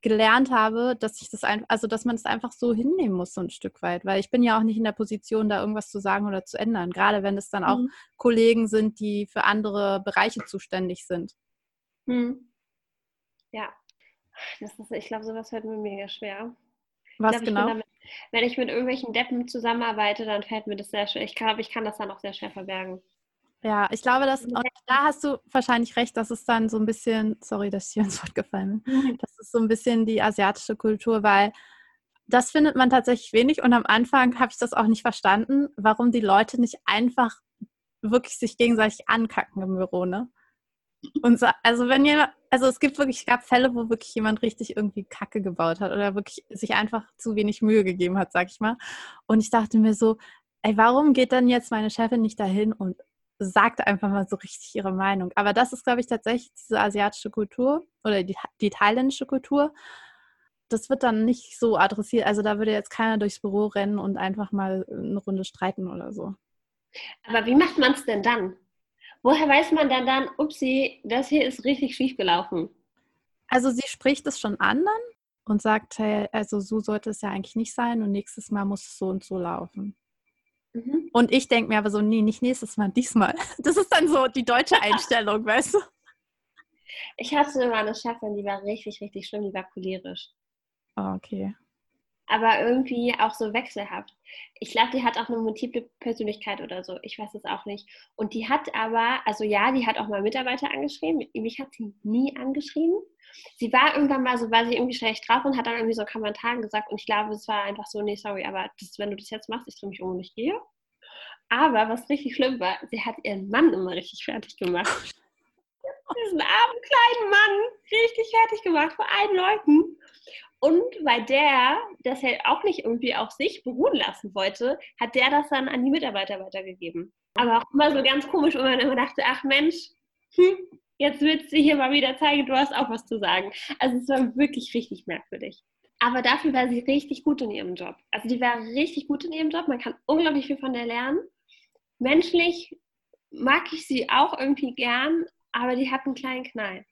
gelernt habe, dass ich das einfach, also dass man es das einfach so hinnehmen muss, so ein Stück weit. Weil ich bin ja auch nicht in der Position, da irgendwas zu sagen oder zu ändern. Gerade wenn es dann auch mhm. Kollegen sind, die für andere Bereiche zuständig sind.
Mhm. Ja, das ist, ich glaube, sowas fällt mir mega schwer.
Was glaub, genau? Damit,
wenn ich mit irgendwelchen Deppen zusammenarbeite, dann fällt mir das sehr schwer. Ich glaube, ich kann das dann auch sehr schwer verbergen.
Ja, ich glaube, dass, und da hast du wahrscheinlich recht, dass es dann so ein bisschen, sorry, dass ich hier ins Wort gefallen bin, mhm. das ist so ein bisschen die asiatische Kultur, weil das findet man tatsächlich wenig und am Anfang habe ich das auch nicht verstanden, warum die Leute nicht einfach wirklich sich gegenseitig ankacken im Büro, ne? Und so, also wenn jemand, also es gibt wirklich, gab Fälle, wo wirklich jemand richtig irgendwie Kacke gebaut hat oder wirklich sich einfach zu wenig Mühe gegeben hat, sag ich mal. Und ich dachte mir so, ey, warum geht dann jetzt meine Chefin nicht dahin und sagt einfach mal so richtig ihre Meinung? Aber das ist, glaube ich, tatsächlich diese asiatische Kultur oder die, die thailändische Kultur. Das wird dann nicht so adressiert. Also da würde jetzt keiner durchs Büro rennen und einfach mal eine Runde streiten oder so.
Aber wie macht man es denn dann? Woher weiß man dann dann, upsie, das hier ist richtig schief gelaufen?
Also sie spricht es schon an dann und sagt, hey, also so sollte es ja eigentlich nicht sein und nächstes Mal muss es so und so laufen. Mhm. Und ich denke mir aber so, nee, nicht nächstes Mal, diesmal. Das ist dann so die deutsche Einstellung, weißt du?
Ich hatte immer eine Chefin, die war richtig, richtig schlimm, die war cholerisch.
Oh, okay
aber irgendwie auch so wechselhaft. Ich glaube, die hat auch eine multiple Persönlichkeit oder so. Ich weiß es auch nicht. Und die hat aber, also ja, die hat auch mal Mitarbeiter angeschrieben. Mich hat sie nie angeschrieben. Sie war irgendwann mal so, war sie irgendwie schlecht drauf und hat dann irgendwie so Kommentaren gesagt. Und ich glaube, es war einfach so, nee, sorry, aber das, wenn du das jetzt machst, ich drehe mich um und ich gehe. Aber was richtig schlimm war, sie hat ihren Mann immer richtig fertig gemacht. Diesen armen kleinen Mann richtig fertig gemacht vor allen Leuten. Und weil der das halt auch nicht irgendwie auf sich beruhen lassen wollte, hat der das dann an die Mitarbeiter weitergegeben. Aber auch immer so ganz komisch, wo man immer dachte, ach Mensch, hm, jetzt willst du hier mal wieder zeigen, du hast auch was zu sagen. Also es war wirklich richtig merkwürdig. Aber dafür war sie richtig gut in ihrem Job. Also die war richtig gut in ihrem Job. Man kann unglaublich viel von der lernen. Menschlich mag ich sie auch irgendwie gern, aber die hat einen kleinen Knall.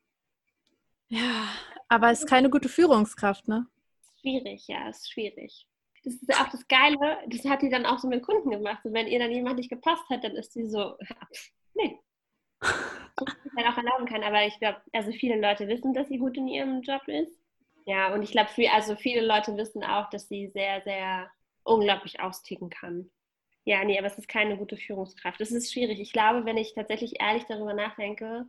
Ja, aber es ist keine gute Führungskraft, ne?
Schwierig, ja, ist schwierig. Das ist ja auch das Geile, das hat die dann auch so mit Kunden gemacht. Und wenn ihr dann jemand nicht gepasst hat, dann ist sie so, nee. Das ich halt auch erlauben kann. Aber ich glaube, also viele Leute wissen, dass sie gut in ihrem Job ist. Ja, und ich glaube, also viele Leute wissen auch, dass sie sehr, sehr unglaublich austicken kann. Ja, nee, aber es ist keine gute Führungskraft. Es ist schwierig. Ich glaube, wenn ich tatsächlich ehrlich darüber nachdenke,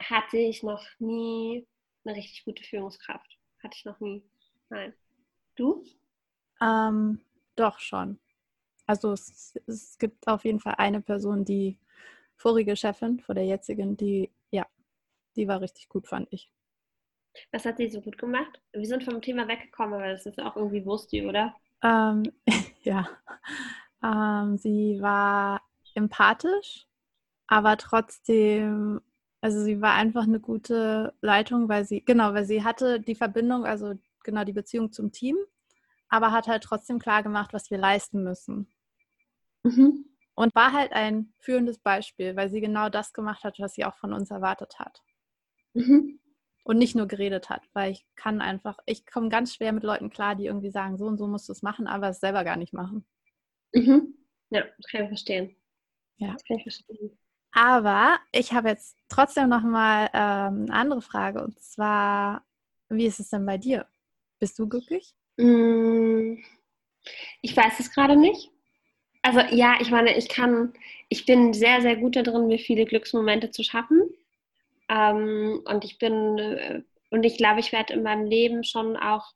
hatte ich noch nie eine richtig gute Führungskraft. Hatte ich noch nie. Nein. Du?
Ähm, doch schon. Also es, es, gibt auf jeden Fall eine Person, die vorige Chefin vor der jetzigen, die, ja, die war richtig gut, fand ich.
Was hat sie so gut gemacht? Wir sind vom Thema weggekommen, aber das ist auch irgendwie Wursti, oder?
Ähm, ja. Ähm, sie war empathisch, aber trotzdem Also sie war einfach eine gute Leitung, weil sie, genau, weil sie hatte die Verbindung, also genau die Beziehung zum Team, aber hat halt trotzdem klar gemacht, was wir leisten müssen. Mhm. Und war halt ein führendes Beispiel, weil sie genau das gemacht hat, was sie auch von uns erwartet hat. Mhm. Und nicht nur geredet hat, weil ich kann einfach, ich komme ganz schwer mit Leuten klar, die irgendwie sagen, so und so musst du es machen, aber es selber gar nicht machen.
Mhm. Ja, das kann ich verstehen.
Ja. Das kann ich verstehen. Aber ich habe jetzt trotzdem noch mal ähm, eine andere Frage und zwar, wie ist es denn bei dir? Bist du glücklich?
Mm, ich weiß es gerade nicht. Also ja, ich meine, ich kann, ich bin sehr, sehr gut darin, mir viele Glücksmomente zu schaffen. Ähm, und ich bin, äh, und ich glaube, ich werde in meinem Leben schon auch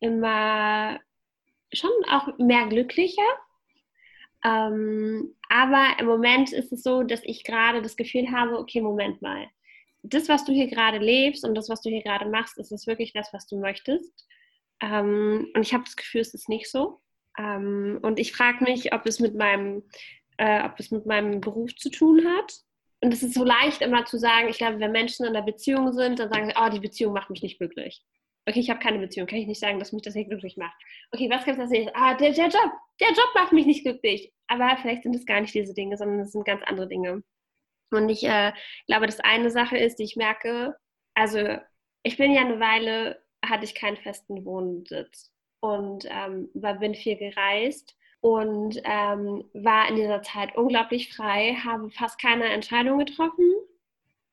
immer, schon auch mehr glücklicher. Ähm, aber im Moment ist es so, dass ich gerade das Gefühl habe, okay, Moment mal. Das, was du hier gerade lebst und das, was du hier gerade machst, ist es wirklich das, was du möchtest. Ähm, und ich habe das Gefühl, es ist nicht so. Ähm, und ich frage mich, ob es mit meinem, äh, ob es mit meinem Beruf zu tun hat. Und es ist so leicht immer zu sagen, ich glaube, wenn Menschen in einer Beziehung sind, dann sagen sie, oh, die Beziehung macht mich nicht glücklich. Okay, ich habe keine Beziehung, kann ich nicht sagen, dass mich das nicht glücklich macht. Okay, was gibt es als nächstes? Ah, der, der Job, der Job macht mich nicht glücklich. Aber vielleicht sind es gar nicht diese Dinge, sondern es sind ganz andere Dinge. Und ich äh, glaube, das eine Sache ist, die ich merke, also ich bin ja eine Weile, hatte ich keinen festen Wohnsitz und ähm, war, bin viel gereist und ähm, war in dieser Zeit unglaublich frei, habe fast keine Entscheidung getroffen.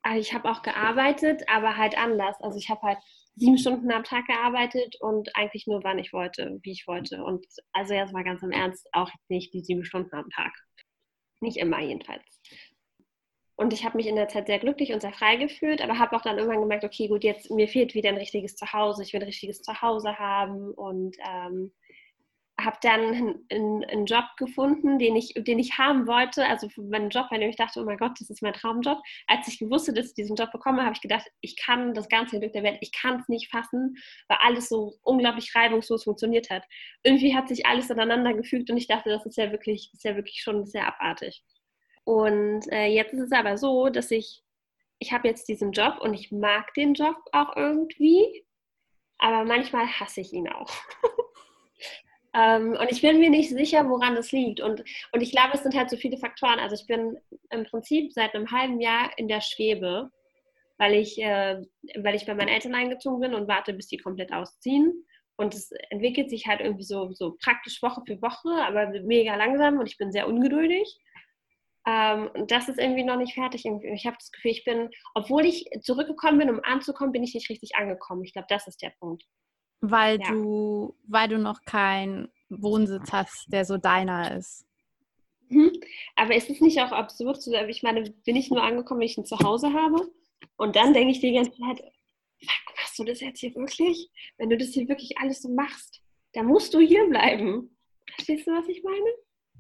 Also ich habe auch gearbeitet, aber halt anders. Also ich habe halt sieben Stunden am Tag gearbeitet und eigentlich nur, wann ich wollte, wie ich wollte. Und also jetzt mal ganz im Ernst, auch nicht die sieben Stunden am Tag. Nicht immer jedenfalls. Und ich habe mich in der Zeit sehr glücklich und sehr frei gefühlt, aber habe auch dann irgendwann gemerkt, okay, gut, jetzt mir fehlt wieder ein richtiges Zuhause. Ich will ein richtiges Zuhause haben und ähm, habe dann einen, Job gefunden, den ich, den ich haben wollte. Also meinen Job, dem ich dachte, oh mein Gott, das ist mein Traumjob. Als ich wusste, dass ich diesen Job bekomme, habe ich gedacht, ich kann das ganze Glück der Welt, ich kann es nicht fassen, weil alles so unglaublich reibungslos funktioniert hat. Irgendwie hat sich alles ineinander gefügt und ich dachte, das ist ja wirklich, ist ja wirklich schon sehr abartig. Und äh, jetzt ist es aber so, dass ich, ich habe jetzt diesen Job und ich mag den Job auch irgendwie, aber manchmal hasse ich ihn auch. ähm, und ich bin mir nicht sicher, woran das liegt. Und, und ich glaube, es sind halt so viele Faktoren. Also ich bin im Prinzip seit einem halben Jahr in der Schwebe, weil ich, äh, weil ich bei meinen Eltern eingezogen bin und warte, bis die komplett ausziehen. Und es entwickelt sich halt irgendwie so, so praktisch Woche für Woche, aber mega langsam und ich bin sehr ungeduldig. Ähm, und das ist irgendwie noch nicht fertig. Ich habe das Gefühl, ich bin, obwohl ich zurückgekommen bin, um anzukommen, bin ich nicht richtig angekommen. Ich glaube, das ist der Punkt.
Weil ja. du, weil du noch keinen Wohnsitz hast, der so deiner ist.
Mhm. Aber ist es nicht auch absurd zu sagen, ich meine, bin ich nur angekommen, wenn ich ein Zuhause habe? Und dann denke ich die ganze Zeit, fuck, machst du das jetzt hier wirklich? Wenn du das hier wirklich alles so machst, dann musst du hier bleiben. Verstehst du, was ich meine?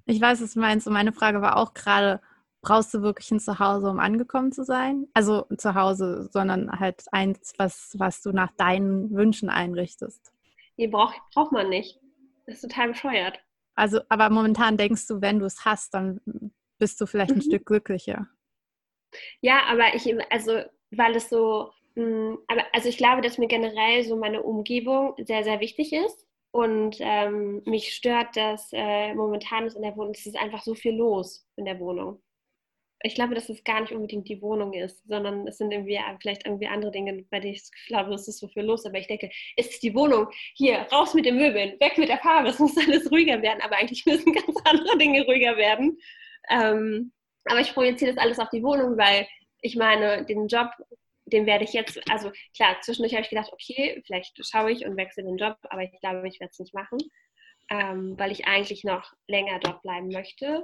Ich weiß, was du meinst. Und meine Frage war auch gerade, brauchst du wirklich ein Zuhause, um angekommen zu sein? Also zu Hause, sondern halt eins, was, was du nach deinen Wünschen einrichtest.
Nee, braucht braucht man nicht. Das ist total bescheuert.
Also, aber momentan denkst du, wenn du es hast, dann bist du vielleicht ein mhm. Stück glücklicher.
Ja, aber ich, also, weil es so, mh, mm, aber also ich glaube, dass mir generell so meine Umgebung sehr, sehr wichtig ist. Und ähm, mich stört, dass äh, momentan ist in der Wohnung, es ist einfach so viel los in der Wohnung. Ich glaube, dass es gar nicht unbedingt die Wohnung ist, sondern es sind irgendwie vielleicht irgendwie andere Dinge, bei denen ich glaube, es ist so viel los. Aber ich denke, es ist die Wohnung, hier, raus mit den Möbeln, weg mit der Farbe, es muss alles ruhiger werden. Aber eigentlich müssen ganz andere Dinge ruhiger werden. Ähm, aber ich projiziere das alles auf die Wohnung, weil ich meine, den Job den werde ich jetzt, also klar, zwischendurch habe ich gedacht, okay, vielleicht schaue ich und wechsle den Job, aber ich glaube, ich werde es nicht machen, ähm, weil ich eigentlich noch länger dort bleiben möchte.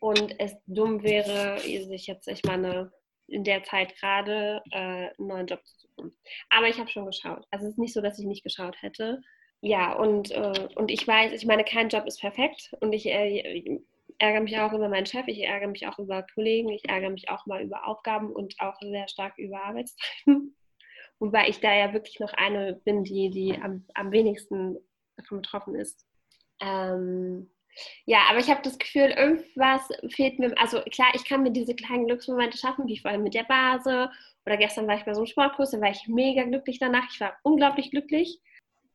Und es dumm wäre, sich jetzt, ich meine, in der Zeit gerade äh, einen neuen Job zu suchen. Aber ich habe schon geschaut. Also es ist nicht so, dass ich nicht geschaut hätte. Ja, und, äh, und ich weiß, ich meine, kein Job ist perfekt und ich äh, ärgere mich auch über meinen Chef, ich ärgere mich auch über Kollegen, ich ärgere mich auch mal über Aufgaben und auch sehr stark über Arbeitszeiten. Wobei ich da ja wirklich noch eine bin, die, die am, am wenigsten davon betroffen ist. Ähm, Ja, aber ich habe das Gefühl, irgendwas fehlt mir. Also klar, ich kann mir diese kleinen Glücksmomente schaffen, wie vorhin mit der Base. Oder gestern war ich bei so einem Sportkurs, da war ich mega glücklich danach. Ich war unglaublich glücklich.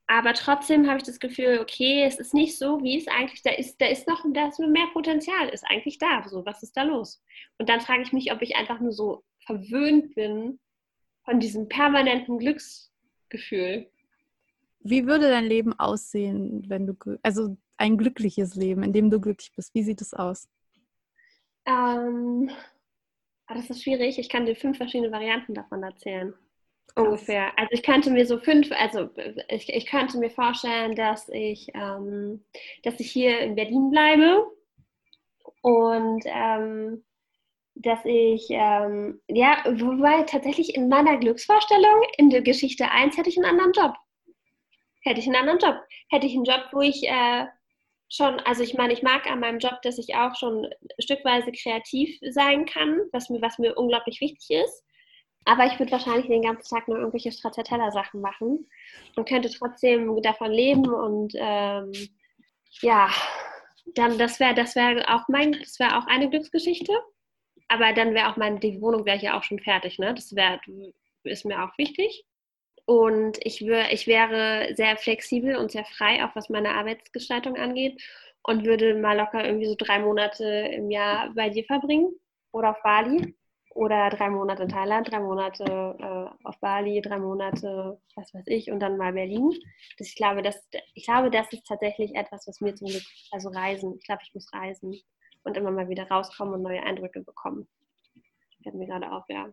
Aber trotzdem habe ich das Gefühl, okay, es ist nicht so, wie es eigentlich da ist. Da ist noch, da ist mehr Potenzial, ist eigentlich da. So, was ist da los? Und dann frage ich mich, ob ich einfach nur so verwöhnt bin von diesem permanenten Glücksgefühl.
Wie würde dein Leben aussehen, wenn du, also ein glückliches Leben, in dem du glücklich bist? Wie sieht es aus?
Ähm, ah, das ist schwierig. Ich kann dir fünf verschiedene Varianten davon erzählen. Ungefähr. Also ich könnte mir so fünf, also ich, ich könnte mir vorstellen, dass ich, ähm, dass ich hier in Berlin bleibe und ähm, dass ich, ähm, ja, wobei tatsächlich in meiner Glücksvorstellung in der Geschichte 1 hätte ich einen anderen Job. Hätte ich einen anderen Job. Hätte ich einen Job, wo ich äh, schon, also ich meine, ich mag an meinem Job, dass ich auch schon stückweise kreativ sein kann, was mir, was mir unglaublich wichtig ist. Aber ich würde wahrscheinlich den ganzen Tag nur irgendwelche Stracciatella-Sachen machen und könnte trotzdem davon leben und ähm, ja, dann das wäre das wäre auch mein das wäre auch eine Glücksgeschichte. Aber dann wäre auch meine die Wohnung wäre ja auch schon fertig, ne? Das wäre ist mir auch wichtig. Und ich, wär, ich wäre sehr flexibel und sehr frei, auch was meine Arbeitsgestaltung angeht. Und würde mal locker irgendwie so drei Monate im Jahr bei dir verbringen oder auf Bali oder drei Monate in Thailand, drei Monate äh, auf Bali, drei Monate, was weiß ich, und dann mal Berlin. Das, ich, glaube, das, ich glaube, das ist tatsächlich etwas, was mir zum Glück, also Reisen, ich glaube, ich muss reisen und immer mal wieder rauskommen und neue Eindrücke bekommen. Fällt mir gerade auf, ja.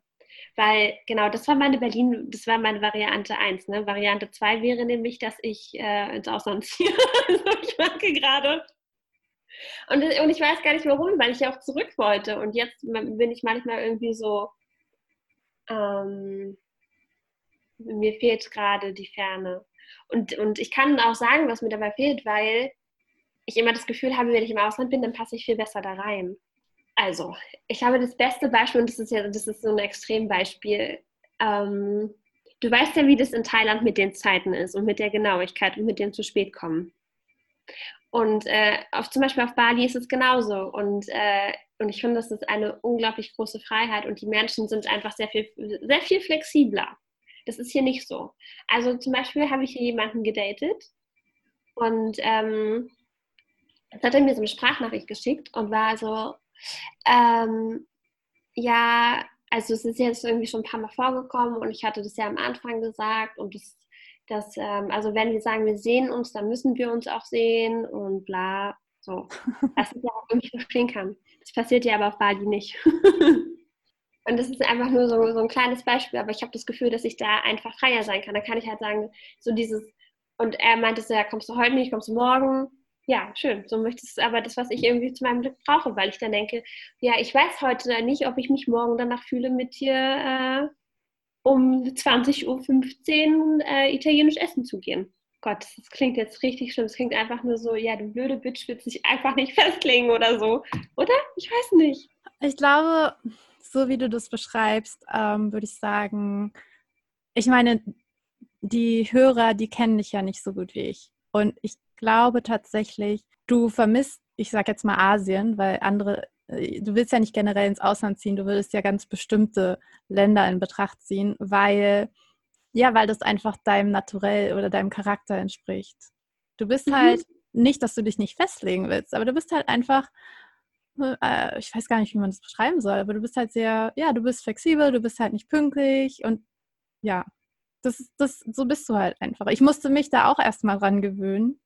Weil, genau, das war meine Berlin, das war meine Variante 1. Ne? Variante 2 wäre nämlich, dass ich äh, ins Ausland ziehe. ich merke gerade, und, und ich weiß gar nicht warum, weil ich ja auch zurück wollte. Und jetzt bin ich manchmal irgendwie so, ähm, mir fehlt gerade die Ferne. Und, und ich kann auch sagen, was mir dabei fehlt, weil ich immer das Gefühl habe, wenn ich im Ausland bin, dann passe ich viel besser da rein. Also, ich habe das beste Beispiel, und das ist ja, das ist so ein Extrembeispiel. Ähm, du weißt ja, wie das in Thailand mit den Zeiten ist und mit der Genauigkeit und mit dem zu spät kommen. Und äh, auf, zum Beispiel auf Bali ist es genauso. Und, äh, und ich finde, das ist eine unglaublich große Freiheit und die Menschen sind einfach sehr viel, sehr viel flexibler. Das ist hier nicht so. Also zum Beispiel habe ich hier jemanden gedatet und ähm, jetzt hat er mir so eine Sprachnachricht geschickt und war so, ähm, ja, also es ist jetzt irgendwie schon ein paar Mal vorgekommen und ich hatte das ja am Anfang gesagt und das dass, ähm, also wenn wir sagen, wir sehen uns, dann müssen wir uns auch sehen und bla, so. Was ich ja auch irgendwie verstehen kann. Das passiert ja aber auf Bali nicht. und das ist einfach nur so, so ein kleines Beispiel, aber ich habe das Gefühl, dass ich da einfach freier sein kann. Da kann ich halt sagen, so dieses, und er meinte so, ja, kommst du heute nicht, kommst du morgen? Ja, schön. So möchtest du aber das, was ich irgendwie zu meinem Glück brauche, weil ich dann denke, ja, ich weiß heute nicht, ob ich mich morgen danach fühle, mit dir äh, um 20.15 Uhr äh, italienisch essen zu gehen. Gott, das klingt jetzt richtig schlimm. Es klingt einfach nur so, ja, du blöde Bitch willst dich einfach nicht festlegen oder so. Oder? Ich weiß nicht.
Ich glaube, so wie du das beschreibst, ähm, würde ich sagen, ich meine, die Hörer, die kennen dich ja nicht so gut wie ich. Und ich glaube tatsächlich, du vermisst, ich sage jetzt mal Asien, weil andere äh, du willst ja nicht generell ins Ausland ziehen, du würdest ja ganz bestimmte Länder in Betracht ziehen, weil, ja, weil das einfach deinem Naturell oder deinem Charakter entspricht. Du bist mhm. halt nicht, dass du dich nicht festlegen willst, aber du bist halt einfach, äh, ich weiß gar nicht, wie man das beschreiben soll, aber du bist halt sehr, ja, du bist flexibel, du bist halt nicht pünktlich und ja, das, das, so bist du halt einfach. Ich musste mich da auch erstmal dran gewöhnen.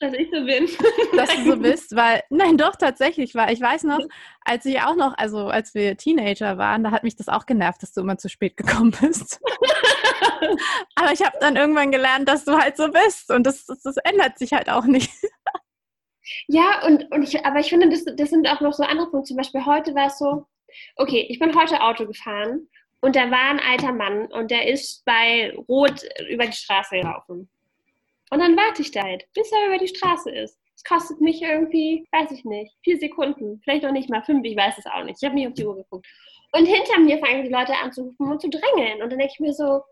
Dass ich so bin.
Dass du so bist, weil, nein, doch, tatsächlich, weil ich weiß noch, als ich auch noch, also als wir Teenager waren, da hat mich das auch genervt, dass du immer zu spät gekommen bist. Aber ich habe dann irgendwann gelernt, dass du halt so bist und das, das, das ändert sich halt auch nicht.
Ja, und, und ich, aber ich finde, das, das sind auch noch so andere Punkte. Zum Beispiel heute war es so, okay, ich bin heute Auto gefahren und da war ein alter Mann und der ist bei Rot über die Straße gelaufen. Und dann warte ich da halt, bis er über die Straße ist. Es kostet mich irgendwie, weiß ich nicht, vier Sekunden, vielleicht noch nicht mal fünf, ich weiß es auch nicht. Ich habe nicht auf die Uhr geguckt. Und hinter mir fangen die Leute an zu rufen und zu drängeln. Und dann denke ich mir so,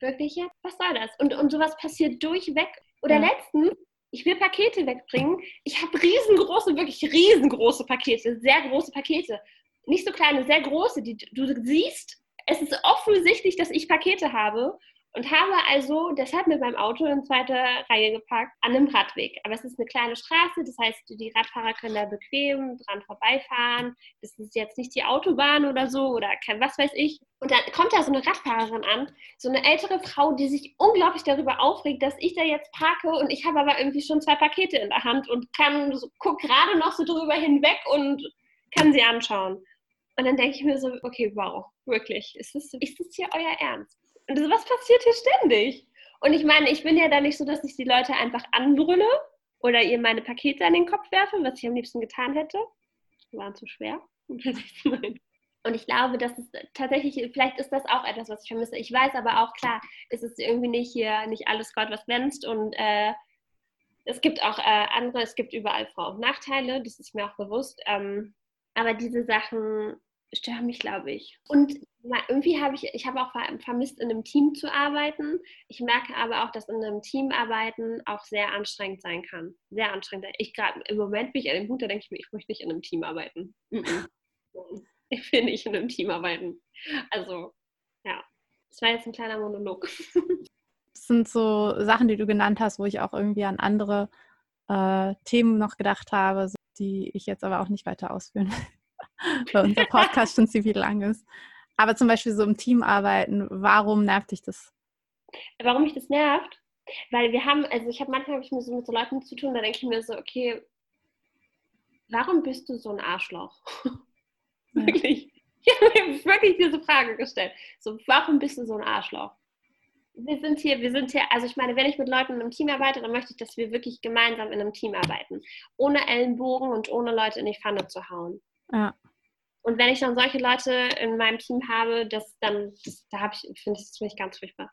wirklich jetzt? Was soll das? Und, und sowas passiert durchweg. Oder ja. letztens ich will Pakete wegbringen. Ich habe riesengroße, wirklich riesengroße Pakete, sehr große Pakete. Nicht so kleine, sehr große, die du siehst. Es ist offensichtlich, dass ich Pakete habe und habe also deshalb mit meinem Auto in zweiter Reihe geparkt an einem Radweg. Aber es ist eine kleine Straße, das heißt, die Radfahrer können da bequem dran vorbeifahren. Das ist jetzt nicht die Autobahn oder so oder kein was weiß ich. Und dann kommt da so eine Radfahrerin an, so eine ältere Frau, die sich unglaublich darüber aufregt, dass ich da jetzt parke und ich habe aber irgendwie schon zwei Pakete in der Hand und kann so, guck gerade noch so drüber hinweg und kann sie anschauen. Und dann denke ich mir so, okay, wow, wirklich, ist das, ist das hier euer Ernst? Und was passiert hier ständig? Und ich meine, ich bin ja da nicht so, dass ich die Leute einfach anbrülle oder ihr meine Pakete an den Kopf werfe, was ich am liebsten getan hätte. Die waren zu schwer. Und ich glaube, dass es tatsächlich, vielleicht ist das auch etwas, was ich vermisse. Ich weiß aber auch, klar, es ist irgendwie nicht hier, nicht alles Gott, was glänzt. Und äh, es gibt auch äh, andere, es gibt überall und Nachteile, das ist mir auch bewusst. Ähm, aber diese Sachen stören mich, glaube ich. Und irgendwie habe ich, ich habe auch vermisst, in einem Team zu arbeiten. Ich merke aber auch, dass in einem Team arbeiten auch sehr anstrengend sein kann. Sehr anstrengend. Ich gerade im Moment bin ich an dem Punkt, da denke ich mir, ich möchte nicht in einem Team arbeiten. Ich will nicht in einem Team arbeiten. Also, ja, das war jetzt ein kleiner Monolog.
Das sind so Sachen, die du genannt hast, wo ich auch irgendwie an andere äh, Themen noch gedacht habe, die ich jetzt aber auch nicht weiter ausführen will weil unser Podcast schon ziemlich lang ist. Aber zum Beispiel so im Team arbeiten, warum nervt dich das?
Warum mich das nervt? Weil wir haben, also ich habe manchmal hab ich mir so mit so Leuten zu tun, da denke ich mir so, okay, warum bist du so ein Arschloch? Ja. wirklich. Ich habe mir wirklich diese Frage gestellt. So, warum bist du so ein Arschloch? Wir sind hier, wir sind hier, also ich meine, wenn ich mit Leuten in einem Team arbeite, dann möchte ich, dass wir wirklich gemeinsam in einem Team arbeiten. Ohne Ellenbogen und ohne Leute in die Pfanne zu hauen.
Ja.
Und wenn ich dann solche Leute in meinem Team habe, das dann, das, da habe ich, finde ich das finde ganz furchtbar.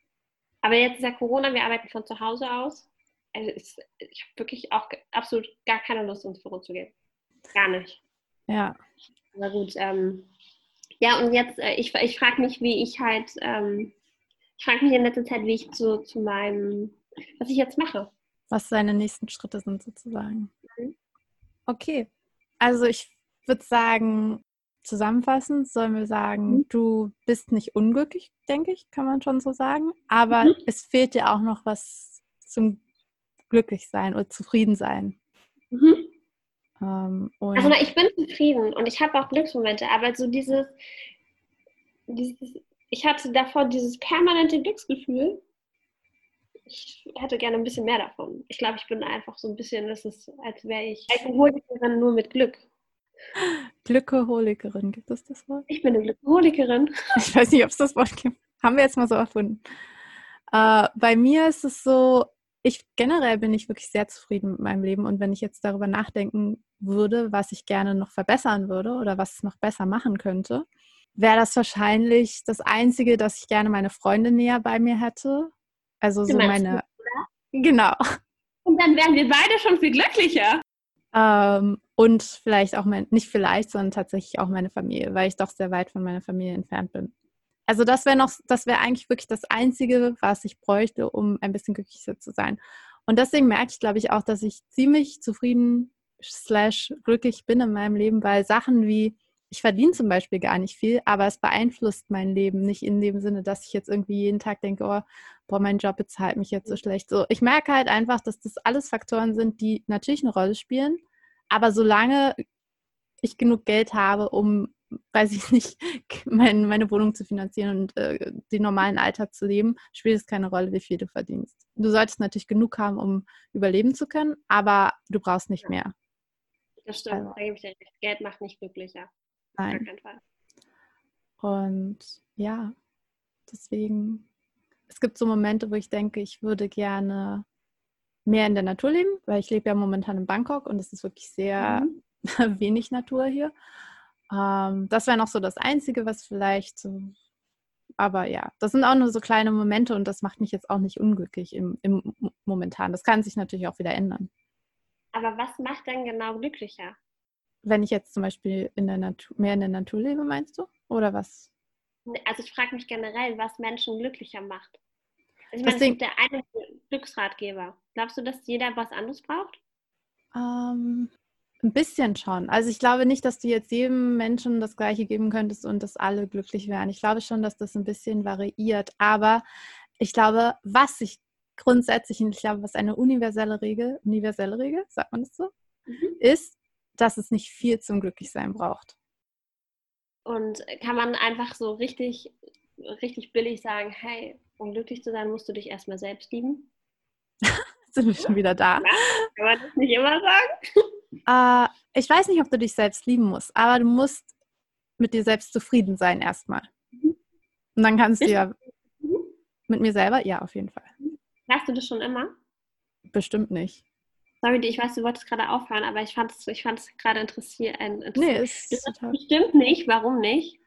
Aber jetzt ist ja Corona, wir arbeiten von zu Hause aus. Also ich, ich habe wirklich auch absolut gar keine Lust, ins Büro zu gehen. Gar nicht.
Ja.
Aber gut, ähm, ja, und jetzt, äh, ich, ich frage mich, wie ich halt, ähm, ich frage mich in letzter Zeit, wie ich zu, zu meinem, was ich jetzt mache.
Was deine nächsten Schritte sind sozusagen. Mhm. Okay. Also ich würde sagen, zusammenfassend sollen wir sagen, mhm. du bist nicht unglücklich, denke ich, kann man schon so sagen. Aber mhm. es fehlt dir auch noch was zum Glücklichsein oder Zufriedensein.
Mhm. Ähm, also ich bin zufrieden und ich habe auch Glücksmomente, aber so dieses, dieses, ich hatte davor dieses permanente Glücksgefühl. Ich hätte gerne ein bisschen mehr davon. Ich glaube, ich bin einfach so ein bisschen, das ist, als wäre ich Alkoholikerin nur mit Glück.
Glückeholikerin, gibt es das Wort?
Ich bin eine Glückeholikerin.
Ich weiß nicht, ob es das Wort gibt. Haben wir jetzt mal so erfunden. Äh, bei mir ist es so, ich generell bin ich wirklich sehr zufrieden mit meinem Leben und wenn ich jetzt darüber nachdenken würde, was ich gerne noch verbessern würde oder was ich noch besser machen könnte, wäre das wahrscheinlich das Einzige, dass ich gerne meine Freunde näher bei mir hätte. Also so meine. Du, genau.
Und dann wären wir beide schon viel glücklicher.
Ähm, und vielleicht auch mein, nicht vielleicht, sondern tatsächlich auch meine Familie, weil ich doch sehr weit von meiner Familie entfernt bin. Also das wäre noch, das wäre eigentlich wirklich das Einzige, was ich bräuchte, um ein bisschen glücklicher zu sein. Und deswegen merke ich, glaube ich, auch, dass ich ziemlich zufrieden slash glücklich bin in meinem Leben, weil Sachen wie, ich verdiene zum Beispiel gar nicht viel, aber es beeinflusst mein Leben nicht in dem Sinne, dass ich jetzt irgendwie jeden Tag denke, oh, boah, mein Job bezahlt mich jetzt so schlecht. So, ich merke halt einfach, dass das alles Faktoren sind, die natürlich eine Rolle spielen, aber solange ich genug Geld habe, um, weiß ich nicht, mein, meine Wohnung zu finanzieren und äh, den normalen Alltag zu leben, spielt es keine Rolle, wie viel du verdienst. Du solltest natürlich genug haben, um überleben zu können, aber du brauchst nicht mehr.
Das stimmt, also. Geld macht nicht glücklicher.
Fall. Und ja, deswegen, es gibt so Momente, wo ich denke, ich würde gerne mehr in der Natur leben, weil ich lebe ja momentan in Bangkok und es ist wirklich sehr mhm. wenig Natur hier. Ähm, das wäre noch so das Einzige, was vielleicht so, aber ja, das sind auch nur so kleine Momente und das macht mich jetzt auch nicht unglücklich im, im momentan. Das kann sich natürlich auch wieder ändern.
Aber was macht denn genau glücklicher?
Wenn ich jetzt zum Beispiel in der Natur, mehr in der Natur lebe, meinst du? Oder was?
Also ich frage mich generell, was Menschen glücklicher macht. Ich meine, Deswegen, es gibt der eine Glücksratgeber, Glaubst du, dass jeder was anderes braucht?
Ähm, ein bisschen schon. Also ich glaube nicht, dass du jetzt jedem Menschen das Gleiche geben könntest und dass alle glücklich wären. Ich glaube schon, dass das ein bisschen variiert. Aber ich glaube, was ich grundsätzlich, und ich glaube, was eine universelle Regel, universelle Regel, sagt man das so, mhm. ist, dass es nicht viel zum Glücklichsein braucht.
Und kann man einfach so richtig, richtig billig sagen, hey, um glücklich zu sein, musst du dich erstmal selbst lieben?
Sind wir schon wieder da?
kann man das nicht immer sagen?
Äh, ich weiß nicht, ob du dich selbst lieben musst, aber du musst mit dir selbst zufrieden sein erstmal. Mhm. Und dann kannst du ja mhm. mit mir selber, ja, auf jeden Fall.
Hast du das schon immer?
Bestimmt nicht.
Sorry, ich weiß, du wolltest gerade aufhören, aber ich fand es ich gerade interessiert.
Nee, ist
das total... bestimmt nicht. Warum nicht?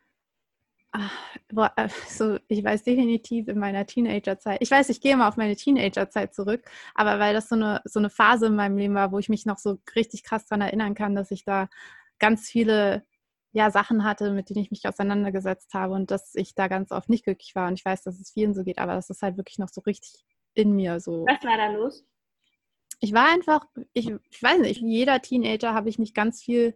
Ach, boah, also ich weiß definitiv in meiner Teenagerzeit, ich weiß, ich gehe mal auf meine Teenagerzeit zurück, aber weil das so eine, so eine Phase in meinem Leben war, wo ich mich noch so richtig krass daran erinnern kann, dass ich da ganz viele ja, Sachen hatte, mit denen ich mich auseinandergesetzt habe und dass ich da ganz oft nicht glücklich war. Und ich weiß, dass es vielen so geht, aber das ist halt wirklich noch so richtig in mir so.
Was war da los?
Ich war einfach, ich, ich weiß nicht, wie jeder Teenager habe ich mich ganz viel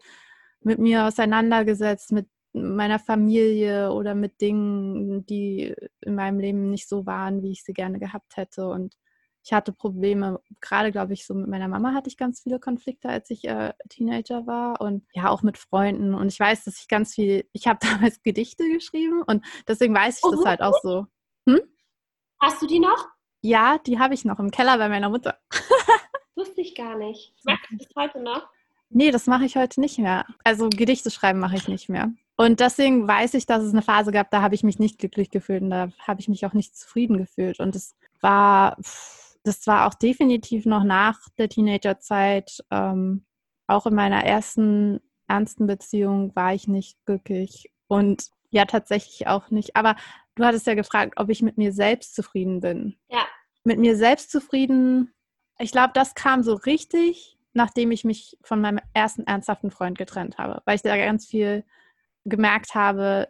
mit mir auseinandergesetzt, mit meiner Familie oder mit Dingen, die in meinem Leben nicht so waren, wie ich sie gerne gehabt hätte. Und ich hatte Probleme, gerade glaube ich, so mit meiner Mama hatte ich ganz viele Konflikte, als ich äh, Teenager war und ja, auch mit Freunden. Und ich weiß, dass ich ganz viel, ich habe damals Gedichte geschrieben und deswegen weiß ich oh, das halt auch so.
Hm? Hast du die noch?
Ja, die habe ich noch im Keller bei meiner Mutter.
Ich gar nicht. Machst du das heute noch?
Nee, das mache ich heute nicht mehr. Also Gedichte schreiben mache ich nicht mehr. Und deswegen weiß ich, dass es eine Phase gab, da habe ich mich nicht glücklich gefühlt und da habe ich mich auch nicht zufrieden gefühlt. Und es war, das war auch definitiv noch nach der Teenagerzeit. Ähm, auch in meiner ersten ernsten Beziehung war ich nicht glücklich und ja, tatsächlich auch nicht. Aber du hattest ja gefragt, ob ich mit mir selbst zufrieden bin.
Ja.
Mit mir selbst zufrieden, ich glaube, das kam so richtig, nachdem ich mich von meinem ersten ernsthaften Freund getrennt habe, weil ich da ganz viel gemerkt habe,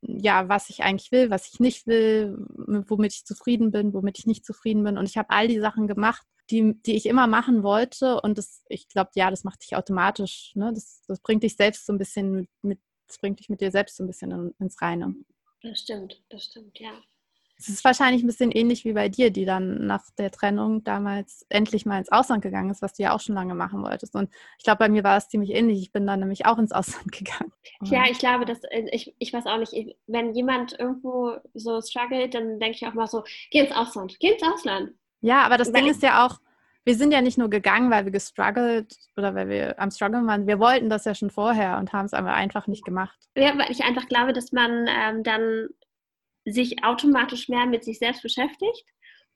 ja, was ich eigentlich will, was ich nicht will, womit ich zufrieden bin, womit ich nicht zufrieden bin. Und ich habe all die Sachen gemacht, die, die ich immer machen wollte. Und das, ich glaube, ja, das macht dich automatisch. Ne? Das, das bringt dich selbst so ein bisschen mit, das bringt dich mit dir selbst so ein bisschen in, ins Reine.
Das stimmt, das stimmt, ja.
Es ist wahrscheinlich ein bisschen ähnlich wie bei dir, die dann nach der Trennung damals endlich mal ins Ausland gegangen ist, was du ja auch schon lange machen wolltest. Und ich glaube, bei mir war es ziemlich ähnlich. Ich bin dann nämlich auch ins Ausland gegangen.
Ja, ich glaube, dass äh, ich, ich weiß auch nicht, wenn jemand irgendwo so struggelt, dann denke ich auch mal so, geh ins Ausland, geh ins Ausland.
Ja, aber das weil Ding ist ja auch, wir sind ja nicht nur gegangen, weil wir gestruggelt oder weil wir am Struggeln waren. Wir wollten das ja schon vorher und haben es aber einfach nicht gemacht.
Ja, weil ich einfach glaube, dass man ähm, dann sich automatisch mehr mit sich selbst beschäftigt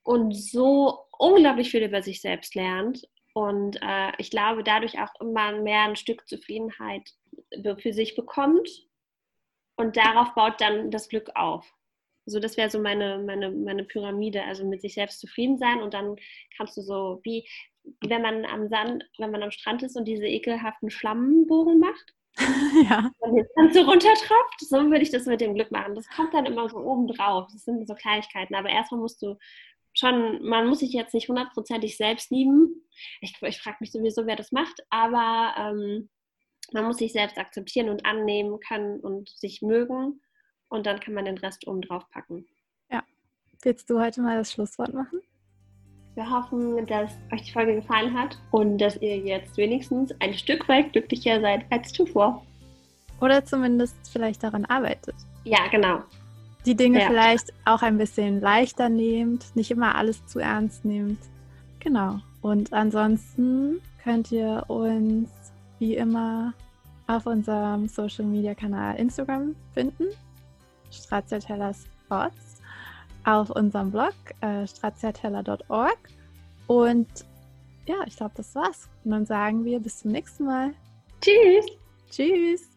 und so unglaublich viel über sich selbst lernt. Und äh, ich glaube, dadurch auch immer mehr ein Stück Zufriedenheit für sich bekommt. Und darauf baut dann das Glück auf. So, das wäre so meine, meine, meine Pyramide, also mit sich selbst zufrieden sein und dann kannst du so wie, wenn man am Sand, wenn man am Strand ist und diese ekelhaften Schlammbogen macht,
ja.
Und jetzt dann so runtertropft, so würde ich das mit dem Glück machen. Das kommt dann immer so oben drauf. Das sind so Kleinigkeiten. Aber erstmal musst du schon, man muss sich jetzt nicht hundertprozentig selbst lieben. Ich, ich frage mich sowieso, wer das macht, aber ähm, man muss sich selbst akzeptieren und annehmen können und sich mögen. Und dann kann man den Rest oben drauf packen.
Ja. Willst du heute mal das Schlusswort machen?
Wir hoffen, dass euch die Folge gefallen hat und dass ihr jetzt wenigstens ein Stück weit glücklicher seid als zuvor.
Oder zumindest vielleicht daran arbeitet.
Ja, genau.
Die Dinge ja. vielleicht auch ein bisschen leichter nehmt, nicht immer alles zu ernst nehmt. Genau. Und ansonsten könnt ihr uns wie immer auf unserem Social Media Kanal Instagram finden. Stracciatella Sports auf unserem Blog äh, straziateller.org. Und ja, ich glaube, das war's. Und dann sagen wir bis zum nächsten Mal.
Tschüss.
Tschüss.